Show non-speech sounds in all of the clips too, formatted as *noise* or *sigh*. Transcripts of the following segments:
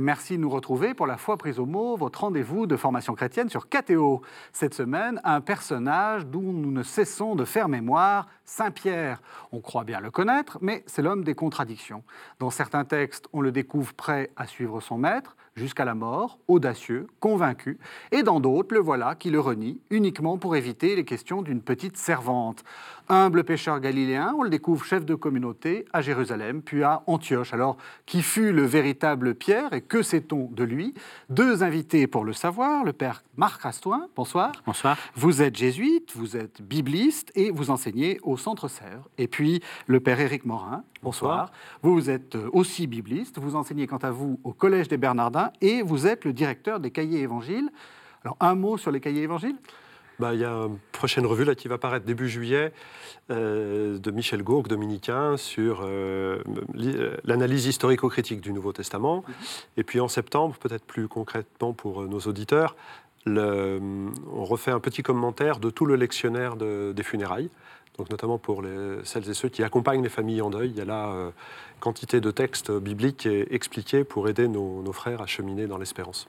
Merci de nous retrouver pour la foi prise au mot, votre rendez-vous de formation chrétienne sur KTO. Cette semaine, un personnage dont nous ne cessons de faire mémoire, Saint Pierre. On croit bien le connaître, mais c'est l'homme des contradictions. Dans certains textes, on le découvre prêt à suivre son maître jusqu'à la mort, audacieux, convaincu, et dans d'autres, le voilà qui le renie uniquement pour éviter les questions d'une petite servante. Humble pêcheur galiléen, on le découvre chef de communauté à Jérusalem, puis à Antioche. Alors, qui fut le véritable Pierre et que sait-on de lui? Deux invités pour le savoir, le père Marc Rastoin, bonsoir. Bonsoir. Vous êtes jésuite, vous êtes bibliste et vous enseignez au Centre Sèvres. Et puis le père Éric Morin, bonsoir. Vous, vous êtes aussi bibliste, vous enseignez quant à vous au Collège des Bernardins et vous êtes le directeur des cahiers évangiles. Alors un mot sur les cahiers évangiles? Bah, il y a une prochaine revue là, qui va paraître début juillet euh, de Michel Gourgue, dominicain, sur euh, l'analyse historico-critique du Nouveau Testament. Mhm. Et puis en septembre, peut-être plus concrètement pour euh, nos auditeurs, le, on refait un petit commentaire de tout le lectionnaire des funérailles. Notamment pour les, celles et ceux qui accompagnent les familles en deuil, il y a là quantité de textes bibliques expliqués pour aider nos frères à cheminer dans l'espérance.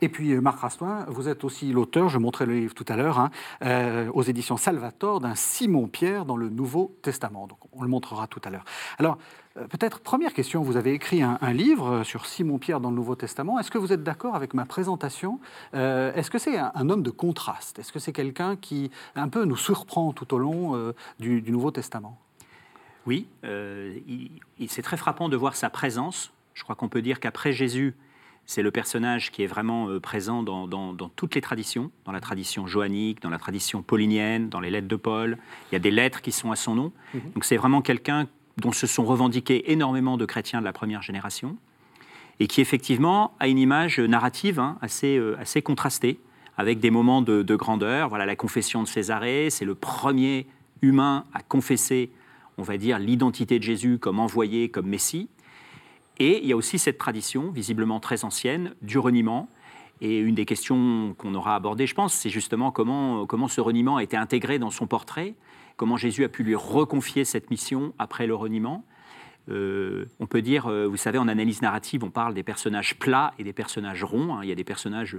Et puis, euh, Marc Rastoin, vous êtes aussi l'auteur, je montrais le livre tout à l'heure, hein, euh, aux éditions Salvator, d'un Simon-Pierre dans le Nouveau Testament. Donc, on le montrera tout à l'heure. Alors, euh, peut-être, première question, vous avez écrit un, livre sur Simon-Pierre dans le Nouveau Testament. Est-ce que vous êtes d'accord avec ma présentation? Est-ce que c'est un, homme de contraste? Est-ce que c'est quelqu'un qui, un peu, nous surprend tout au long du, Nouveau Testament? Oui, c'est très frappant de voir sa présence. Je crois qu'on peut dire qu'après Jésus, c'est le personnage qui est vraiment euh, présent dans, toutes les traditions, dans la tradition joannique, dans la tradition paulinienne, dans les lettres de Paul. Il y a des lettres qui sont à son nom. Mhm. Donc c'est vraiment quelqu'un dont se sont revendiqués énormément de chrétiens de la première génération et qui effectivement a une image narrative hein, assez, euh, assez contrastée, avec des moments de, de, grandeur. Voilà la confession de Césarée, c'est le premier humain à confesser, on va dire, l'identité de Jésus comme envoyé, comme Messie. Et il y a aussi cette tradition, visiblement très ancienne, du reniement. Et une des questions qu'on aura abordées, je pense, c'est justement comment, comment ce reniement a été intégré dans son portrait, comment Jésus a pu lui reconfier cette mission après le reniement. Euh, on peut dire, euh, vous savez, en analyse narrative, on parle des personnages plats et des personnages ronds. Hein. Il y a des personnages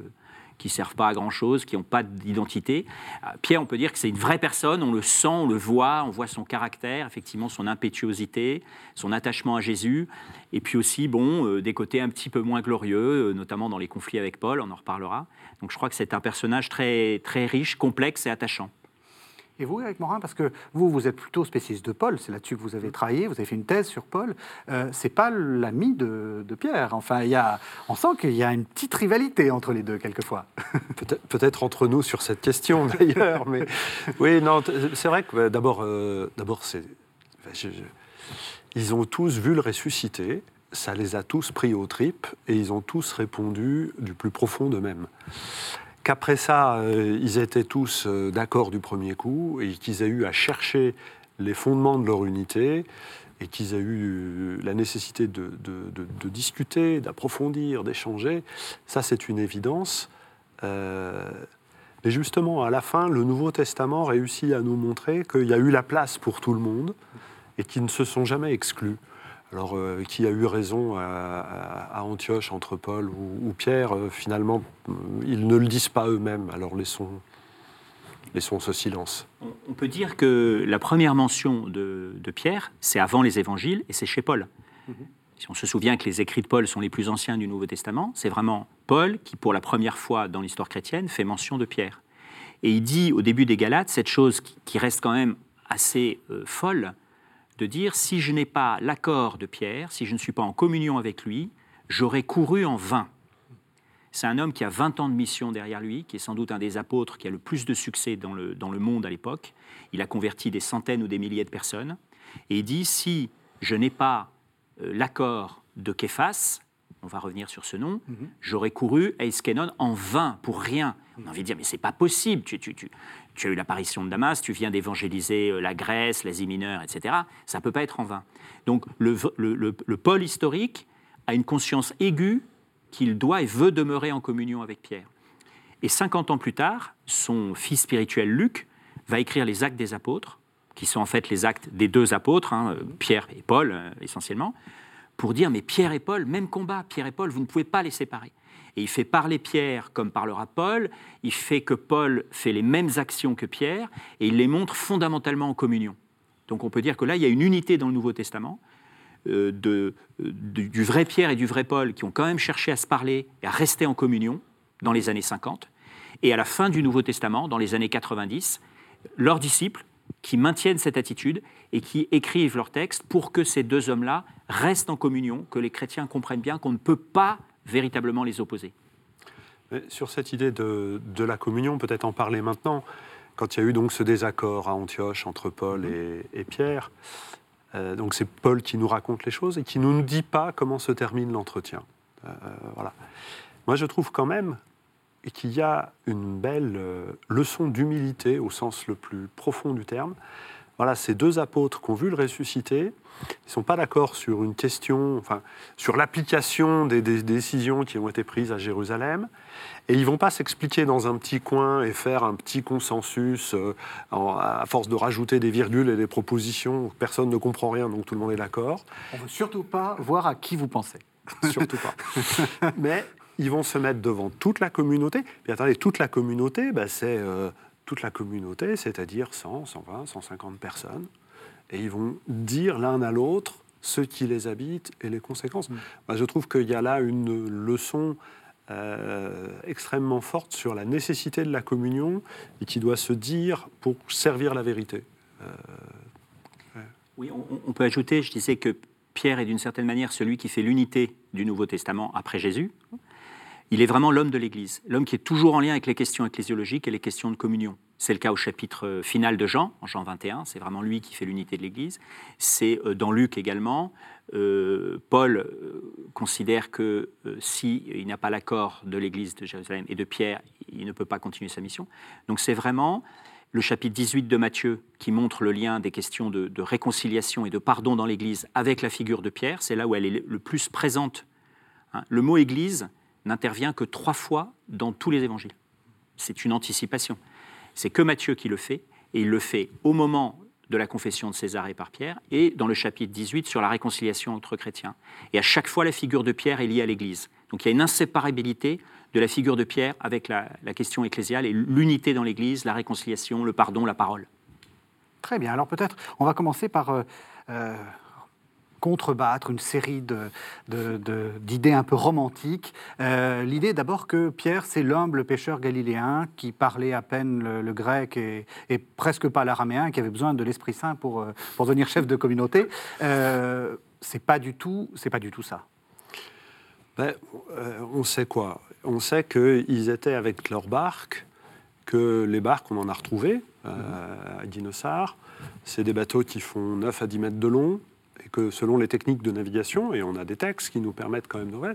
qui servent pas à grand chose, qui n'ont pas d'identité. Euh, Pierre, on peut dire que c'est une vraie personne, on le sent, on le voit, on voit son caractère, effectivement son impétuosité, son attachement à Jésus, et puis aussi, bon, euh, des côtés un petit peu moins glorieux, euh, notamment dans les conflits avec Paul, on en reparlera. Donc je crois que c'est un personnage très, très riche, complexe et attachant. Et vous, Eric Morin, parce que vous, vous êtes plutôt spécialiste de Paul, c'est là-dessus que vous avez travaillé, vous avez fait une thèse sur Paul. Euh, c'est pas l'ami de, Pierre. Enfin, y a, on sent qu'il y a une petite rivalité entre les deux, quelquefois. *laughs* Peut-être entre nous sur cette question, *laughs* d'ailleurs. oui, non, c'est vrai que d'abord, euh, d'abord, c'est. Ils ont tous vu le ressuscité, ça les a tous pris aux tripes, et ils ont tous répondu du plus profond d'eux-mêmes qu'après ça, euh, ils étaient tous euh, d'accord du premier coup et qu'ils aient eu à chercher les fondements de leur unité et qu'ils aient eu la nécessité de, discuter, d'approfondir, d'échanger. Ça, c'est une évidence. Euh, mais justement, à la fin, le Nouveau Testament réussit à nous montrer qu'il y a eu la place pour tout le monde et qu'ils ne se sont jamais exclus. Alors, euh, qui a eu raison à, Antioche entre Paul ou, Pierre euh, Finalement, euh, ils ne le disent pas eux-mêmes. Alors, laissons, laissons ce silence. On peut dire que la première mention de, Pierre, c'est avant les évangiles et c'est chez Paul. Mhm. Si on se souvient que les écrits de Paul sont les plus anciens du Nouveau Testament, c'est vraiment Paul qui, pour la première fois dans l'histoire chrétienne, fait mention de Pierre. Et il dit au début des Galates cette chose qui, reste quand même assez folle de dire si je n'ai pas l'accord de Pierre, si je ne suis pas en communion avec lui, j'aurais couru en vain. C'est un homme qui a 20 ans de mission derrière lui, qui est sans doute un des apôtres qui a le plus de succès dans le, dans le monde à l'époque. Il a converti des centaines ou des milliers de personnes. Et il dit, si je n'ai pas euh, l'accord de Képhas, on va revenir sur ce nom, mhm. j'aurais couru à Eskenon en vain, pour rien. On a envie de dire, mais c'est pas possible, tu, tu, tu, tu as eu l'apparition de Damas, tu viens d'évangéliser euh, la Grèce, l'Asie mineure, etc. Ça ne peut pas être en vain. Donc le, le, pôle historique a une conscience aiguë qu'il doit et veut demeurer en communion avec Pierre. Et 50 ans plus tard, son fils spirituel Luc va écrire les actes des apôtres, qui sont en fait les actes des deux apôtres, hein, Pierre et Paul euh, essentiellement, pour dire mais Pierre et Paul, même combat, Pierre et Paul, vous ne pouvez pas les séparer. Et il fait parler Pierre comme parlera Paul, il fait que Paul fait les mêmes actions que Pierre, et il les montre fondamentalement en communion. Donc on peut dire que là, il y a une unité dans le Nouveau Testament, euh, du vrai Pierre et du vrai Paul, qui ont quand même cherché à se parler et à rester en communion dans les années 50. Et à la fin du Nouveau Testament, dans les années 90, leurs disciples qui maintiennent cette attitude et qui écrivent leurs textes pour que ces deux hommes-là restent en communion, que les chrétiens comprennent bien qu'on ne peut pas véritablement les opposer. Mais sur cette idée de, de la communion, peut-être en parler maintenant, quand il y a eu donc ce désaccord à Antioche entre Paul et, et Pierre, euh, donc c'est Paul qui nous raconte les choses et qui ne nous dit pas comment se termine l'entretien. Euh, voilà. Moi, je trouve quand même qu'il y a une belle euh, leçon d'humilité au sens le plus profond du terme. Voilà, ces deux apôtres qui ont vu le ressusciter, ils ne sont pas d'accord sur une question, enfin, sur l'application des, des décisions qui ont été prises à Jérusalem. Et ils ne vont pas s'expliquer dans un petit coin et faire un petit consensus euh, en- à force de rajouter des virgules et des propositions. Personne ne comprend rien, donc tout le monde est d'accord. On ne veut surtout pas voir à qui vous pensez. *laughs* Surtout pas. Mais ils vont se mettre devant toute la communauté. Puis attendez, toute la communauté, bah, c'est euh, toute la communauté, c'est-à-dire 100, 120, 150 personnes. Et ils vont dire l'un à l'autre ce qui les habite et les conséquences. Moi, je trouve qu'il y a là une leçon euh, extrêmement forte sur la nécessité de la communion et qui doit se dire pour servir la vérité. Oui, on, on peut ajouter, je disais que Pierre est d'une certaine manière celui qui fait l'unité du Nouveau Testament après Jésus. Il est vraiment l'homme de l'Église, l'homme qui est toujours en lien avec les questions ecclésiologiques et les questions de communion. C'est le cas au chapitre euh, final de Jean, en Jean 21, c'est vraiment lui qui fait l'unité de l'Église. C'est euh, dans Luc également. Euh, Paul considère que s'il n'a pas l'accord de l'Église de Jérusalem et de Pierre, il ne peut pas continuer sa mission. Donc c'est vraiment le chapitre 18 de Matthieu qui montre le lien des questions de, de réconciliation et de pardon dans l'Église avec la figure de Pierre. C'est là où elle est le plus présente. hein. Le mot Église n'intervient que trois fois dans tous les évangiles. C'est une anticipation. C'est que Matthieu qui le fait, et il le fait au moment de la confession de César et par Pierre, et dans le chapitre 18 sur la réconciliation entre chrétiens. Et à chaque fois, la figure de Pierre est liée à l'Église. Donc il y a une inséparabilité de la figure de Pierre avec la, question ecclésiale et l'unité dans l'Église, la réconciliation, le pardon, la parole. Très bien. Alors peut-être, on va commencer par euh, euh, contrebattre une série de- de- de- d'idées un peu romantiques. Euh, L'idée d'abord que Pierre, c'est l'humble pêcheur galiléen qui parlait à peine le, le grec et, et presque pas l'araméen, qui avait besoin de l'Esprit Saint pour, euh, pour devenir chef de communauté. Euh, c'est pas du tout, c'est pas du tout ça. Ben, euh, on sait quoi? On sait qu'ils étaient avec leur barque, que les barques, on en a retrouvé euh, à Guinossar. C'est des bateaux qui font 9 à 10 mètres de long, que selon les techniques de navigation, et on a des textes qui nous permettent quand même de voir,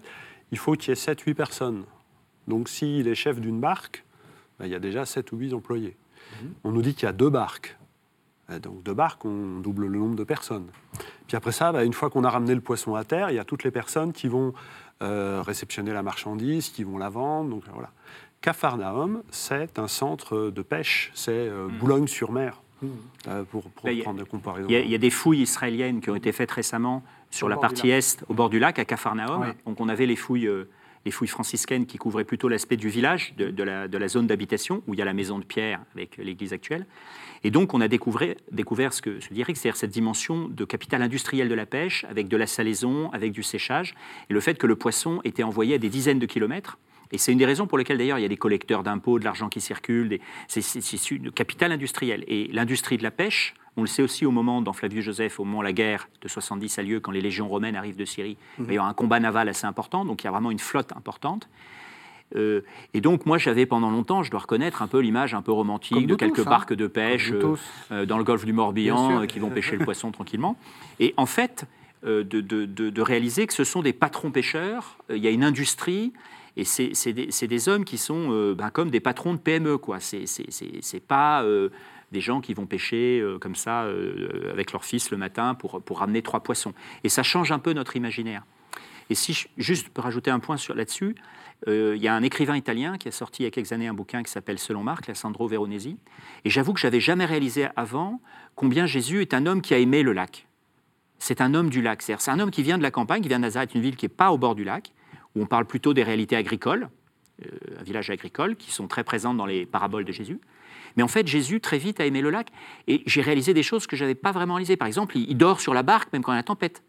il faut qu'il y ait 7-8 personnes. Donc s'il est chef d'une barque, ben, il y a déjà 7 ou 8 employés. On nous dit qu'il y a deux barques. Donc deux barques, on double le nombre de personnes. Puis après ça, bah, une fois qu'on a ramené le poisson à terre, il y a toutes les personnes qui vont euh, réceptionner la marchandise, qui vont la vendre. Donc voilà. Capharnaüm, c'est un centre de pêche, c'est euh, Boulogne-sur-Mer, euh, pour, a- prendre des comparaisons. Il y, a, il y a des fouilles israéliennes qui ont été faites récemment sur Au la partie est, au bord du lac, à Capharnaüm. Oui. Donc on avait les fouilles, euh, les fouilles franciscaines qui couvraient plutôt l'aspect du village, de, de la, de la zone d'habitation, où il y a la maison de Pierre avec l'église actuelle. Et donc on a découvert, découvert ce que je dirais, c'est-à-dire cette dimension de capital industriel de la pêche, avec de la salaison, avec du séchage, et le fait que le poisson était envoyé à des dizaines de kilomètres. Et c'est une des raisons pour lesquelles d'ailleurs il y a des collecteurs d'impôts, de l'argent qui circule, des- c'est c'est- c'est issu de capital industriel. Et l'industrie de la pêche, on le sait aussi au moment, dans Flavius Joseph, au moment où la guerre de 70 a lieu, quand les légions romaines arrivent de Syrie, il va y avoir un combat naval assez important, donc il y a vraiment une flotte importante. Euh, et donc moi j'avais pendant longtemps, je dois reconnaître, un peu l'image un peu romantique Comme de quelques tous, hein. barques de pêche euh, euh, dans le golfe du Morbihan euh, qui vont pêcher le poisson tranquillement. Et en fait, de, de- de- de réaliser que ce sont des patrons pêcheurs, il y a une industrie, et c'est des, hommes qui sont euh, ben, comme des patrons de PME. quoi. C'est pas euh, des gens qui vont pêcher euh, comme ça avec leur fils le matin pour, pour ramener trois poissons. Et ça change un peu notre imaginaire. Et si je, juste pour rajouter un point là-dessus, il y a un écrivain italien qui a sorti il y a quelques années un bouquin qui s'appelle Selon Marc, Alessandro Veronesi. Et j'avoue que j'avais jamais réalisé avant combien Jésus est un homme qui a aimé le lac. c'est un homme du lac. C'est un homme qui vient de la campagne, qui vient de Nazareth, une ville qui n'est pas au bord du lac, où on parle plutôt des réalités agricoles, euh, un village agricole, qui sont très présentes dans les paraboles de Jésus. Mais en fait, Jésus, très vite, a aimé le lac. Et j'ai réalisé des choses que je n'avais pas vraiment réalisées. Par exemple, il, dort sur la barque, même quand il y a la tempête.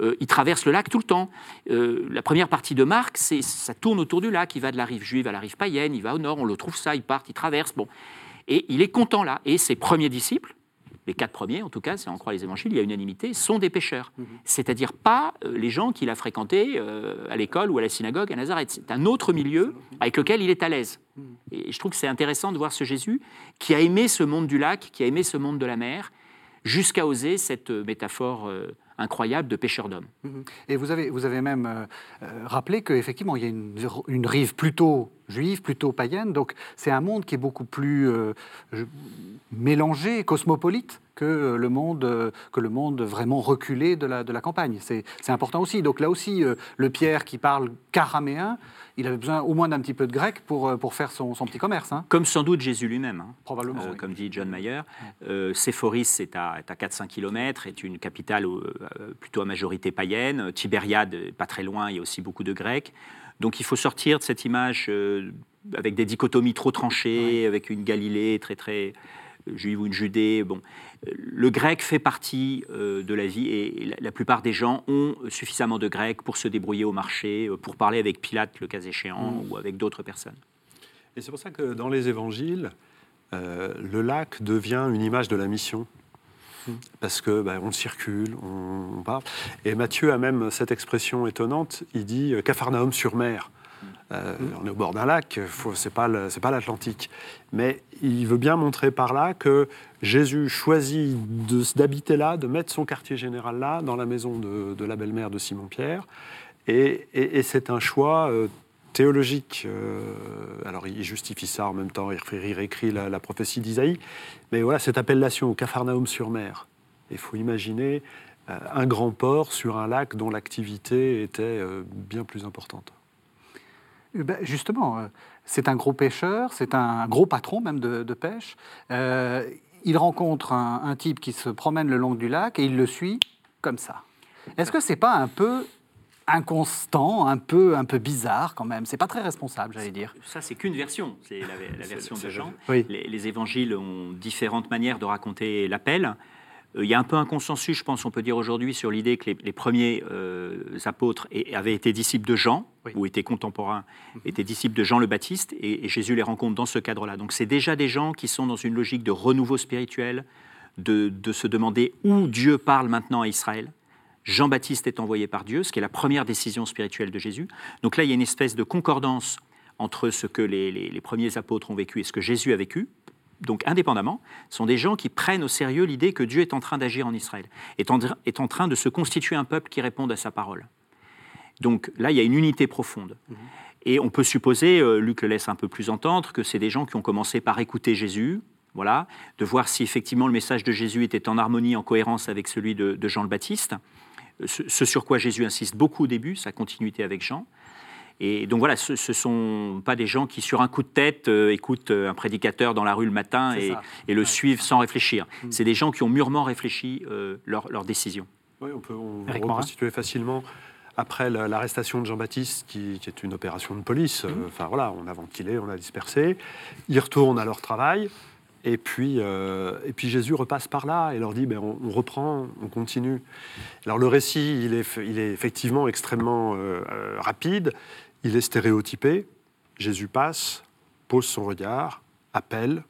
Euh, il traverse le lac tout le temps. Euh, la première partie de Marc, c'est, ça tourne autour du lac. Il va de la rive juive à la rive païenne, il va au nord, on le trouve ça, il part, il traverse. Bon. Et il est content là. Et ses premiers disciples, les quatre premiers en tout cas, si on croit les évangiles, il y a unanimité, sont des pêcheurs. C'est-à-dire pas euh, les gens qu'il a fréquentés euh, à l'école ou à la synagogue à Nazareth. C'est un autre milieu avec lequel il est à l'aise. Et je trouve que c'est intéressant de voir ce Jésus qui a aimé ce monde du lac, qui a aimé ce monde de la mer, jusqu'à oser cette euh, métaphore incroyable de pêcheur d'hommes. Mhm. Et vous avez, vous avez même euh, euh, rappelé qu'effectivement, il y a une, rive plutôt juive, plutôt païenne. Donc, c'est un monde qui est beaucoup plus euh, mélangé, cosmopolite que le monde, que le monde vraiment reculé de la, de la campagne. C'est c'est important aussi. Donc, là aussi, euh, le Pierre qui parle caraméen, il avait besoin au moins d'un petit peu de grec pour, euh, pour faire son, son petit commerce, hein, Comme sans doute Jésus lui-même. hein. probablement. Euh, oui. comme dit John Mayer. Euh, Séphoris est à, est à 4-5 km, est une capitale euh, plutôt à majorité païenne. Tibériade, pas très loin, il y a aussi beaucoup de Grecs. Donc il faut sortir de cette image avec des dichotomies trop tranchées, avec une Galilée très très juive ou une Judée. Bon, Euh, le grec fait partie euh, de la vie et la, la plupart des gens ont suffisamment de grec pour se débrouiller au marché, euh, pour parler avec Pilate le cas échéant ou avec d'autres personnes. Et c'est pour ça que dans les évangiles, euh, le lac devient une image de la mission. Parce que ben, on circule, on, on parle. Et Matthieu a même cette expression étonnante. Il dit euh, Capharnaüm sur mer. Euh, On est au bord d'un lac, pas le- c'est pas l'Atlantique. Mais il veut bien montrer par là que Jésus choisit d'habiter là, de mettre son quartier général là, dans la maison de, de la belle-mère de Simon-Pierre. Et, et- et c'est un choix euh, théologique. euh, alors il justifie ça en même temps, il, réécrit la, la prophétie d'Isaïe. Mais voilà, cette appellation au Capharnaüm sur mer. Il faut imaginer euh, un grand port sur un lac dont l'activité était euh, bien plus importante. Eh ben, justement, euh, c'est un gros pêcheur, c'est un gros patron même de, de pêche. Euh, il rencontre un, un type qui se promène le long du lac et il le suit comme ça. Est-ce que c'est pas un peu inconstant, un peu, un peu bizarre quand même? C'est pas très responsable, j'allais dire. Ça, c'est qu'une version, c'est la, la version de Jean. Oui. Les, les évangiles ont différentes manières de raconter l'appel. Euh, Il y a un peu un consensus, je pense, on peut dire aujourd'hui, sur l'idée que les, les premiers euh, apôtres avaient été disciples de Jean, Oui. ou étaient contemporains, étaient disciples de Jean le Baptiste, et, et Jésus les rencontre dans ce cadre-là. Donc c'est déjà des gens qui sont dans une logique de renouveau spirituel, de, de se demander où Dieu parle maintenant à Israël. Jean-Baptiste est envoyé par Dieu, ce qui est la première décision spirituelle de Jésus. Donc là, il y a une espèce de concordance entre ce que les, les- les premiers apôtres ont vécu et ce que Jésus a vécu. Donc indépendamment, sont des gens qui prennent au sérieux l'idée que Dieu est en train d'agir en Israël, est en, est en train de se constituer un peuple qui réponde à sa parole. Donc là, il y a une unité profonde. Et on peut supposer, euh, Luc le laisse un peu plus entendre, que c'est des gens qui ont commencé par écouter Jésus, voilà, de voir si effectivement le message de Jésus était en harmonie, en cohérence avec celui de, de Jean le Baptiste, ce, ce sur quoi Jésus insiste beaucoup au début, sa continuité avec Jean. Et donc voilà, ce ne sont pas des gens qui, sur un coup de tête, euh, écoutent euh, un prédicateur dans la rue le matin et, le Ouais. suivent sans réfléchir. Mm. C'est des gens qui ont mûrement réfléchi euh, leur, leur décision. Oui, on peut on Morin. reconstituer facilement après la- l'arrestation de Jean-Baptiste, qui, qui est une opération de police. euh, Enfin voilà, on a ventilé, on a dispersé. Ils retournent à leur travail. Et puis, euh, et puis Jésus repasse par là et leur dit ben, on, on reprend, on continue. Alors le récit, il est, il est effectivement extrêmement euh, euh, rapide, il est stéréotypé. Jésus passe, pose son regard, appelle,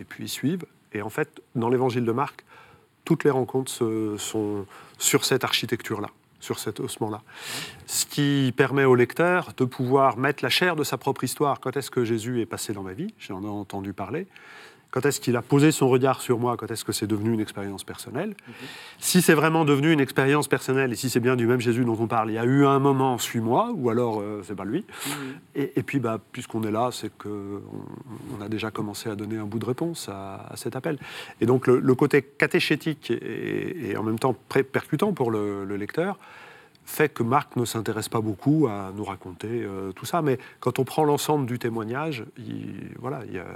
et puis ils suivent. Et en fait, dans l'évangile de Marc, toutes les rencontres sont sur cette architecture-là, sur cet ossement-là. Ce qui permet au lecteur de pouvoir mettre la chair de sa propre histoire. Quand est-ce que Jésus est passé dans ma vie? J'en ai entendu parler. Quand est-ce qu'il a posé son regard sur moi? Quand est-ce que c'est devenu une expérience personnelle? Si c'est vraiment devenu une expérience personnelle, et si c'est bien du même Jésus dont on parle, il y a eu un moment, suis-moi, ou alors euh, c'est pas lui. Et, et puis, bah, puisqu'on est là, c'est qu'on on a déjà commencé à donner un bout de réponse à, à cet appel. Et donc, le, le côté catéchétique et, et en même temps percutant pour le, le lecteur fait que Marc ne s'intéresse pas beaucoup à nous raconter euh, tout ça. Mais quand on prend l'ensemble du témoignage, il, voilà, il y a,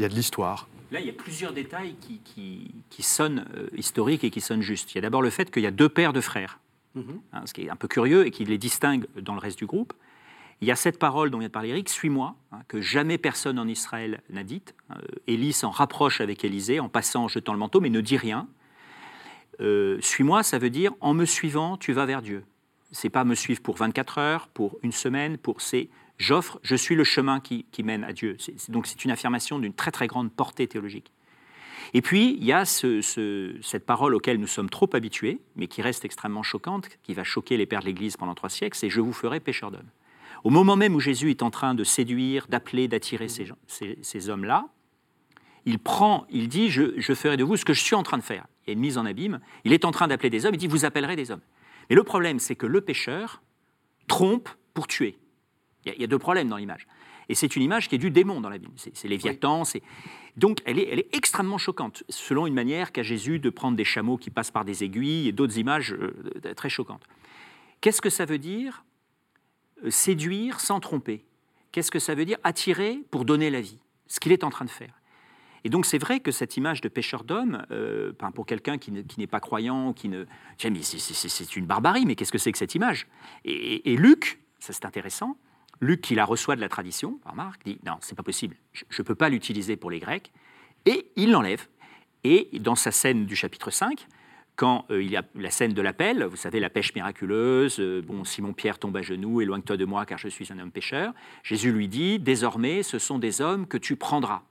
il y a de l'histoire. Là, il y a plusieurs détails qui, qui- qui sonnent euh, historiques et qui sonnent justes. Il y a d'abord le fait qu'il y a deux paires de frères, Mhm. hein, ce qui est un peu curieux et qui les distingue dans le reste du groupe. Il y a cette parole dont vient de parler Eric, suis-moi, hein, que jamais personne en Israël n'a dite. Euh, Élie s'en rapproche avec Élisée en passant, en jetant le manteau, mais ne dit rien. Euh, suis-moi, ça veut dire en me suivant, tu vas vers Dieu. C'est pas me suivre pour 24 heures, pour une semaine, pour c'est j'offre, je suis le chemin qui, mène à Dieu. Donc c'est une affirmation d'une très très grande portée théologique. Et puis il y a ce- ce- cette parole auquel nous sommes trop habitués, mais qui reste extrêmement choquante, qui va choquer les pères de l'Église pendant trois siècles, c'est je vous ferai pécheur d'hommes. Au moment même où Jésus est en train de séduire, d'appeler, d'attirer ces hommes-là, il prend, il dit je, je ferai de vous ce que je suis en train de faire. Il y a une mise en abîme. Il est en train d'appeler des hommes. Il dit vous appellerez des hommes. Mais le problème, c'est que le pécheur trompe pour tuer. Il y a, il y a deux problèmes dans l'image. Et c'est une image qui est du démon dans la Bible. C'est Léviathan. c'est Donc elle est, elle est extrêmement choquante, selon une manière qu'a Jésus de prendre des chameaux qui passent par des aiguilles et d'autres images euh, très choquantes. Qu'est-ce que ça veut dire euh, séduire sans tromper? Qu'est-ce que ça veut dire attirer pour donner la vie? Ce qu'il est en train de faire. Et donc c'est vrai que cette image de pêcheur d'hommes, euh, pour quelqu'un qui ne- qui n'est pas croyant, qui ne, c'est- une barbarie, mais qu'est-ce que c'est que cette image? Et, et- et Luc, ça c'est intéressant, Luc qui la reçoit de la tradition, par Marc, dit non, c'est pas possible, je ne peux pas l'utiliser pour les Grecs, et il l'enlève. Et dans sa scène du chapitre 5, quand euh, il y a la scène de l'appel, vous savez, la pêche miraculeuse, euh, bon, Simon-Pierre tombe à genoux, éloigne-toi de moi car je suis un homme pécheur, Jésus lui dit, désormais, ce sont des hommes que tu prendras.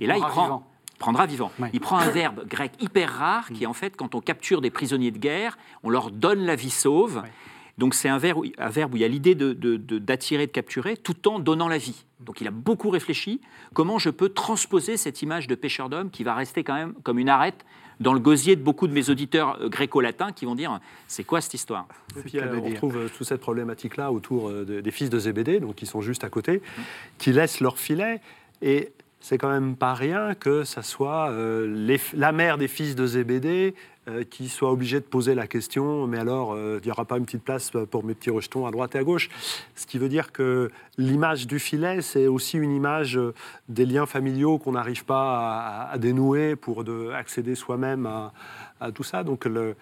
Et là, il Prendra prend, vivant. prendra vivant. Ouais. Il prend un verbe grec hyper rare qui, en fait, quand on capture des prisonniers de guerre, on leur donne la vie sauve. Ouais. Donc c'est un verbe, où- un verbe où il y a l'idée de- de- de- d'attirer, de, capturer, tout en donnant la vie. Donc il a beaucoup réfléchi comment je peux transposer cette image de pêcheur d'homme qui va rester quand même comme une arête dans le gosier de beaucoup de mes auditeurs euh, gréco-latins qui vont dire c'est quoi cette histoire? Et puis euh, on dire. retrouve euh, toute cette problématique-là autour euh, de- des fils de Zébédée, donc qui sont juste à côté, qui laissent leur filet. Et c'est quand même pas rien que ça soit euh, les- la mère des fils de Zébédée qui soit obligée de poser la question mais alors, euh, il n'y aura pas une petite place pour mes petits rejetons à droite et à gauche Ce qui veut dire que l'image du filet, c'est aussi une image euh, des liens familiaux qu'on n'arrive pas à, à dénouer pour de, accéder soi-même à, à tout ça. Donc euh,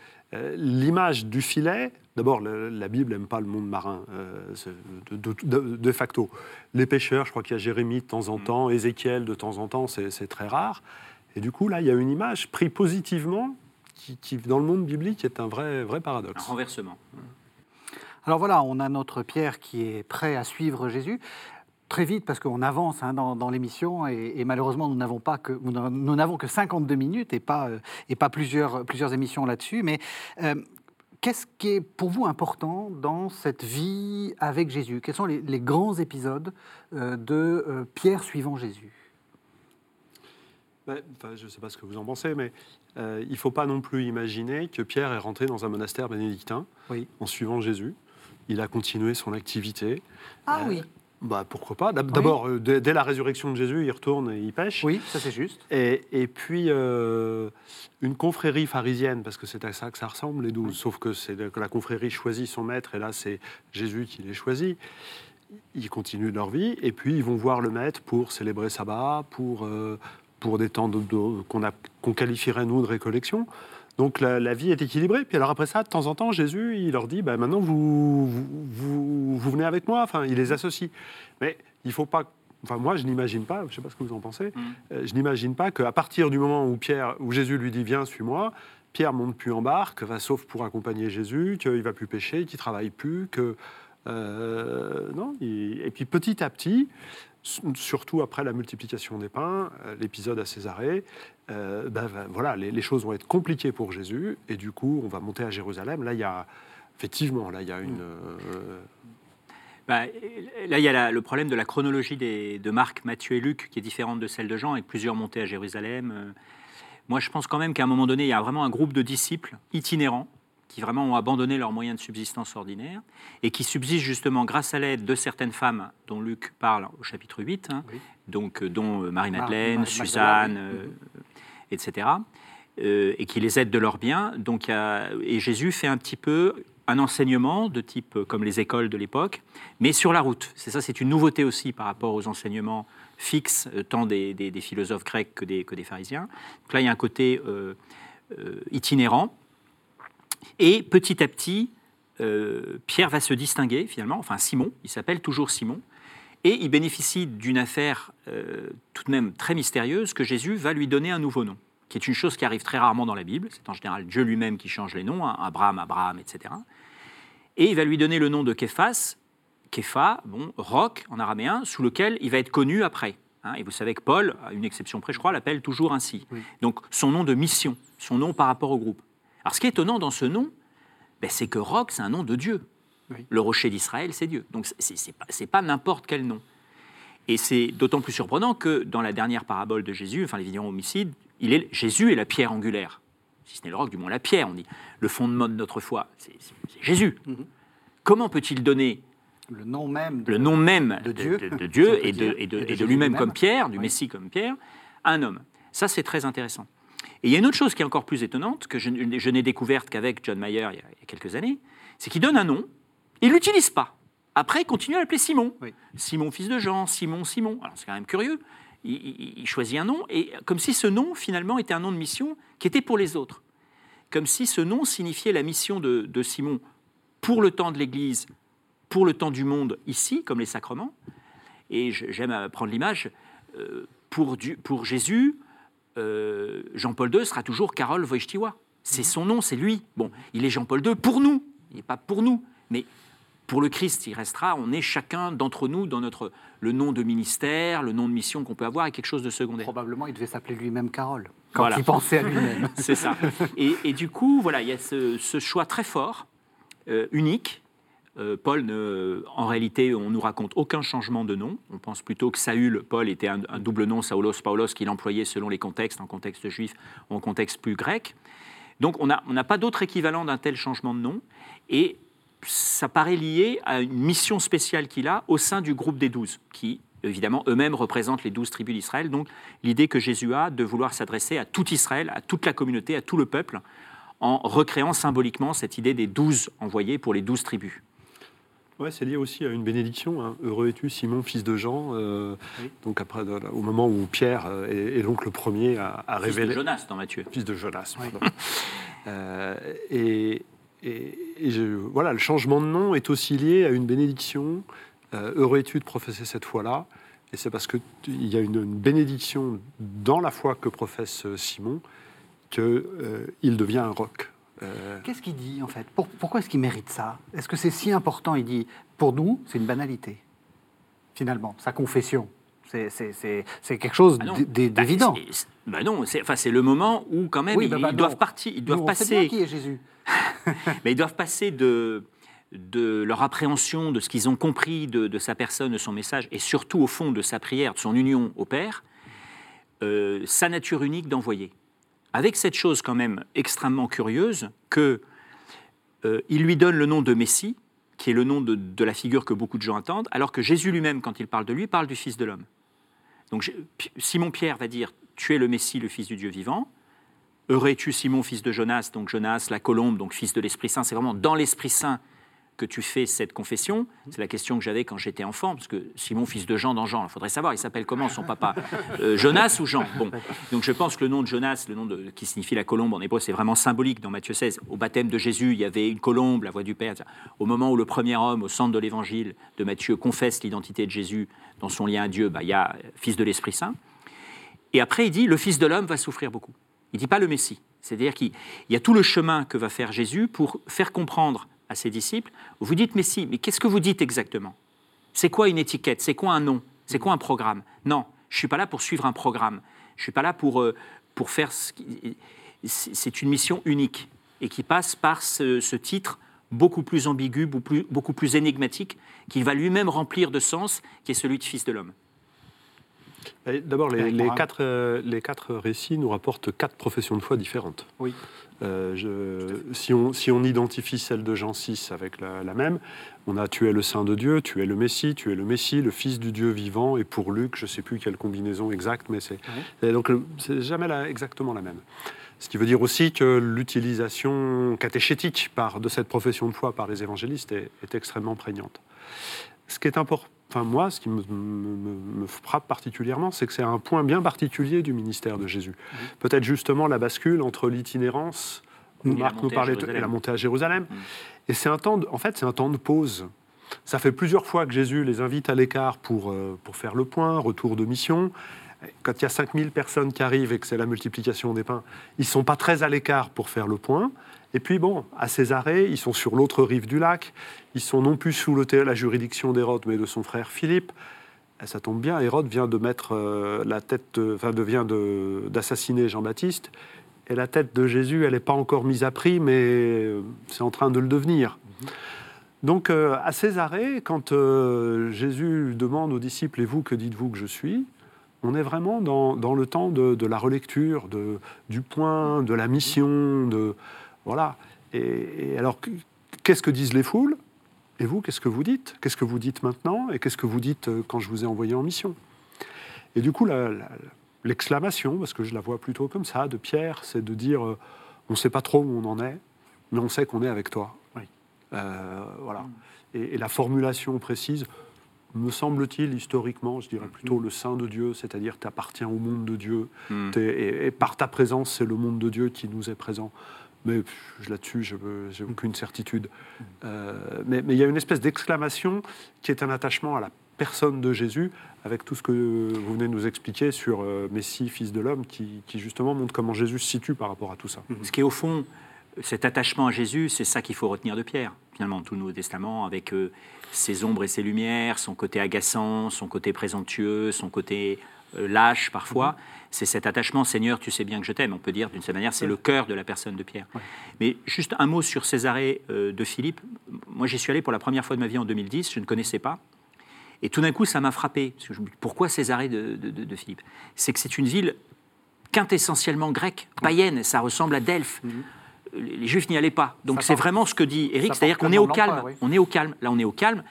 l'image du filet, d'abord la Bible n'aime pas le monde marin, euh, de, de- de- de facto. Les pêcheurs, je crois qu'il y a Jérémie de temps en temps, Ézéchiel de temps en temps, c'est c'est très rare. Et du coup, là, il y a une image prise positivement qui, qui, dans le monde biblique, est un vrai, vrai Un paradoxe. renversement. Alors voilà, on a notre Pierre qui est prêt à suivre Jésus. Très vite, parce qu'on avance hein, dans, dans l'émission et, et malheureusement, nous n'avons pas que nous n'avons que 52 minutes et pas euh, et pas plusieurs plusieurs émissions là-dessus. Mais euh, qu'est-ce qui est pour vous important dans cette vie avec Jésus? Quels sont les, les grands épisodes euh, de euh, Pierre suivant Jésus? Je ne sais pas ce que vous en pensez, mais euh, il ne faut pas non plus imaginer que Pierre est rentré dans un monastère bénédictin Oui. en suivant Jésus. Il a continué son activité. Ah Euh, oui, Bah, pourquoi pas D'ab- D'abord, euh, dès, dès la résurrection de Jésus, il retourne et il pêche. oui, ça c'est juste. Et, et puis, euh, une confrérie pharisienne, parce que c'est à ça que ça ressemble, les douze, sauf que c'est que la confrérie choisit son maître, et là, c'est Jésus qui les choisit. Ils continuent leur vie, et puis ils vont voir le maître pour célébrer sabbat, pour, euh, pour des temps de- de- qu'on qu'on qualifierait, nous, de récollection. Donc la, la vie est équilibrée. Puis alors après ça, de temps en temps, Jésus, il leur dit, bah, maintenant, vous, vous, vous, vous venez avec moi. Enfin, il les associe. Mais il faut pas... Enfin, moi, je n'imagine pas, je ne sais pas ce que vous en pensez, euh, je n'imagine pas qu'à partir du moment où, Pierre, où Jésus lui dit Viens, suis-moi, Pierre monte plus en barque, va sauf pour accompagner Jésus, qu'il va plus pêcher, qu'il travaille plus, que. euh, non, il- et puis petit à petit, surtout après la multiplication des pains, euh, l'épisode à Césarée, euh, ben, ben, voilà, les, choses vont être compliquées pour Jésus, et du coup, on va monter à Jérusalem. Là, il y a. Effectivement, là, il y a une. euh, Bah, là, il y a le problème de la chronologie de Marc, Matthieu et Luc, qui est différente de celle de Jean, avec plusieurs montées à Jérusalem. Moi, je pense quand même qu'à un moment donné, il y a vraiment un groupe de disciples itinérants qui vraiment ont abandonné leurs moyens de subsistance ordinaire et qui subsistent justement grâce à l'aide de certaines femmes dont Luc parle au chapitre 8, hein, Oui. donc, euh, dont euh, Marie-Madeleine, Marie- Suzanne, euh, etc., euh, et qui les aident de leurs biens. Donc, a- et Jésus fait un petit peu un enseignement de type comme les écoles de l'époque, mais sur la route. C'est ça, c'est une nouveauté aussi par rapport aux enseignements fixe, euh, tant des, des- des philosophes grecs que des, que des pharisiens. Donc là, il y a un côté euh, itinérant. Et petit à petit, euh, Pierre va se distinguer finalement, enfin Simon, il s'appelle toujours Simon, et il bénéficie d'une affaire euh, tout de même très mystérieuse que Jésus va lui donner un nouveau nom, qui est une chose qui arrive très rarement dans la Bible. C'est en général Dieu lui-même qui change les noms, hein, Abraham, Abraham, etc. Et il va lui donner le nom de Képhas, Képha, bon, roc en araméen, sous lequel il va être connu après. hein. et vous savez que Paul, à une exception près, je crois, l'appelle toujours ainsi. Oui. Donc son nom de mission, son nom par rapport au groupe. Alors ce qui est étonnant dans ce nom, ben, c'est que roc, c'est un nom de Dieu. Oui. Le rocher d'Israël, c'est Dieu. Donc c'est pas, pas n'importe quel nom. Et c'est d'autant plus surprenant que dans la dernière parabole de Jésus, enfin les vignerons homicides, il est, Jésus est la pierre angulaire. Si ce n'est le roc, du moins la pierre, on dit. Le fondement de notre foi, c'est Jésus. Mhm. Comment peut-il donner Le nom même. de- le nom même de Dieu, de, de et de, et lui-même lui-même. comme Pierre, du Oui. Messie comme Pierre, à un homme. Ça, c'est très intéressant. Et il y a une autre chose qui est encore plus étonnante, que je, n'ai découverte qu'avec John Mayer il y, a, il y a quelques années, c'est qu'il donne un nom, il ne l'utilise pas. Après, il continue à l'appeler Simon. Oui. Simon, fils de Jean, Simon, Simon. Alors, c'est quand même curieux. Il, il- il choisit un nom, et comme si ce nom, finalement, était un nom de mission qui était pour les autres. Comme si ce nom signifiait la mission de, de Simon pour le temps de l'Église, pour le temps du monde ici, comme les sacrements. Et j'aime prendre l'image, euh, pour Jésus, euh, Jean-Paul II sera toujours Karol Wojtyła. C'est son nom, c'est lui. Bon, il est Jean-Paul II pour nous, il n'est pas pour nous, mais pour le Christ, il restera, on est chacun d'entre nous dans notre, le nom de ministère, le nom de mission qu'on peut avoir, est quelque chose de secondaire. Probablement, il devait s'appeler lui-même Carole. Quand Voilà. il pensait à lui-même. *laughs* C'est ça. Et, et du coup, voilà, il y a ce, ce choix très fort, euh, unique. Euh, Paul, en réalité, on nous raconte aucun changement de nom. On pense plutôt que Saül, Paul, était un, double nom, Saulos, Paulos, qu'il employait selon les contextes, en contexte juif en contexte plus grec. Donc on n'a pas d'autre équivalent d'un tel changement de nom. Et ça paraît lié à une mission spéciale qu'il a au sein du groupe des douze, qui évidemment eux-mêmes représentent les douze tribus d'Israël. Donc l'idée que Jésus a de vouloir s'adresser à tout Israël, à toute la communauté, à tout le peuple, en recréant symboliquement cette idée des douze envoyés pour les douze tribus. Ouais, c'est lié aussi à une bénédiction. hein. Heureux es-tu, Simon, fils de Jean. euh, Oui. Donc après, au moment où Pierre euh, est, est donc le premier à, à Fils de révéler. Jonas dans Matthieu. Fils de Jonas. Oui. pardon. *laughs* Euh, et et- et je- voilà, le changement de nom est aussi lié à une bénédiction. Euh, heureux es-tu de professer cette foi-là. Et c'est parce qu'il y a une, une bénédiction dans la foi que professe Simon qu'il devient un roc. Euh, Qu'est-ce qu'il dit en fait Pour- Pourquoi est-ce qu'il mérite ça Est-ce que c'est si important Il dit, pour nous, c'est une banalité, finalement, sa confession. C'est- quelque chose Ah Bah, d'évident. bah non, c'est enfin, c'est le moment où quand même Oui, ils, bah, bah, ils doivent non. partir, ils doivent Nous, on sait bien passer. qui est Jésus. *laughs* Mais ils doivent passer de, de leur appréhension, de ce qu'ils ont compris de, de sa personne, de son message, et surtout au fond de sa prière, de son union au Père, euh, sa nature unique d'envoyer. Avec cette chose quand même extrêmement curieuse que euh, il lui donne le nom de Messie, qui est le nom de, de la figure que beaucoup de gens attendent, alors que Jésus lui-même, quand il parle de lui, parle du Fils de l'homme. Donc Simon Pierre va dire Tu es le Messie, le Fils du Dieu vivant. Heureux es-tu, Simon, fils de Jonas, donc Jonas, la colombe, donc fils de l'Esprit Saint. C'est vraiment dans l'Esprit Saint que tu fais cette confession. C'est la question que j'avais quand j'étais enfant, parce que Simon, fils de Jean dans Jean, il faudrait savoir, il s'appelle comment son papa *laughs* Euh, Jonas ou Jean? Bon, donc je pense que le nom de Jonas, le nom de, qui signifie la colombe en hébreu, c'est vraiment symbolique dans Matthieu 16. Au baptême de Jésus, il y avait une colombe, la voix du Père. Au moment où le premier homme, au centre de l'évangile de Matthieu, confesse l'identité de Jésus dans son lien à Dieu, bah, il y a euh, fils de l'Esprit Saint. Et après, il dit le Fils de l'homme va souffrir beaucoup. Il ne dit pas le Messie. C'est-à-dire qu'il il y a tout le chemin que va faire Jésus pour faire comprendre à ses disciples vous dites Messie, mais qu'est-ce que vous dites exactement? C'est quoi une étiquette? C'est quoi un nom? C'est quoi un programme? Non, je ne suis pas là pour suivre un programme. Je ne suis pas là pour, euh, pour faire. C'est une mission unique et qui passe par ce, ce titre beaucoup plus ambigu, beaucoup plus, beaucoup plus énigmatique, qu'il va lui-même remplir de sens, qui est celui de Fils de l'homme. D'abord, les, Eric les Morin. quatre, euh, les quatre récits nous rapportent quatre professions de foi différentes. Oui. Euh, je- si, on, si on identifie celle de Jean 6 avec la, la même, on a Tu es le Saint de Dieu, tu es le Messie, tu es le Messie, le Fils du Dieu vivant, et pour Luc, je ne sais plus quelle combinaison exacte, mais c'est et donc c'est jamais la- exactement la même. Ce qui veut dire aussi que l'utilisation catéchétique par, de cette profession de foi par les évangélistes est, est extrêmement prégnante. Ce qui est important enfin moi, ce qui me, me- me- me frappe particulièrement, c'est que c'est un point bien particulier du ministère de Jésus. Peut-être justement la bascule entre l'itinérance, Et la Marc nous parlait, de- la montée à Jérusalem. Mm. Et c'est un temps, de- en fait, c'est un temps de pause. Ça fait plusieurs fois que Jésus les invite à l'écart pour, euh, pour faire le point, retour de mission. Quand il y a 5000 personnes qui arrivent et que c'est la multiplication des pains, ils ne sont pas très à l'écart pour faire le point. Et puis, bon, à Césarée, ils sont sur l'autre rive du lac. Ils sont non plus sous la juridiction d'Hérode, mais de son frère Philippe. Et ça tombe bien, Hérode vient de mettre euh, la tête, de- enfin, de- d'assassiner Jean-Baptiste. Et la tête de Jésus, elle n'est pas encore mise à prix, mais euh, c'est en train de le devenir. Donc, euh, à Césarée, quand euh, Jésus demande aux disciples, et vous, que dites-vous que je suis? On est vraiment dans, dans le temps de, de la relecture, de, du point, de la mission, de voilà. Et, et alors, qu'est-ce que disent les foules? Et vous, qu'est-ce que vous dites? Qu'est-ce que vous dites maintenant? Et qu'est-ce que vous dites euh, quand je vous ai envoyé en mission? Et du coup, la- la- l'exclamation, parce que je la vois plutôt comme ça, de Pierre, c'est de dire euh, on ne sait pas trop où on en est, mais on sait qu'on est avec toi. Oui. Euh, voilà. Et, et la formulation précise, me semble-t-il, historiquement, je dirais plutôt le sein de Dieu, c'est-à-dire tu appartiens au monde de Dieu, Mm. Et par ta présence, c'est le monde de Dieu qui nous est présent. Mais là-dessus, je n'ai aucune certitude. Euh, mais mais il y a une espèce d'exclamation qui est un attachement à la personne de Jésus, avec tout ce que vous venez de nous expliquer sur euh, Messie, Fils de l'homme, qui, qui justement montre comment Jésus se situe par rapport à tout ça. Ce qui est au fond, cet attachement à Jésus, c'est ça qu'il faut retenir de Pierre, finalement, tout Nouveau Testament, avec euh, ses ombres et ses lumières, son côté agaçant, son côté présomptueux, son côté lâche parfois. C'est cet attachement, Seigneur, tu sais bien que je t'aime. On peut dire d'une certaine manière, c'est le cœur de la personne de Pierre. Mais juste un mot sur Césarée euh, de Philippe. Moi, j'y suis allé pour la première fois de ma vie en 2010, je ne connaissais pas. Et tout d'un coup, ça m'a frappé. Parce que je me dis, pourquoi Césarée de, de- de- de Philippe? C'est que c'est une ville quintessentiellement grecque, païenne. Ça ressemble à Delphes. Les les Juifs n'y allaient pas. Donc c'est vraiment ce que dit Eric, c'est-à-dire qu'on est au calme. oui. On est au calme. Là, on est au calme.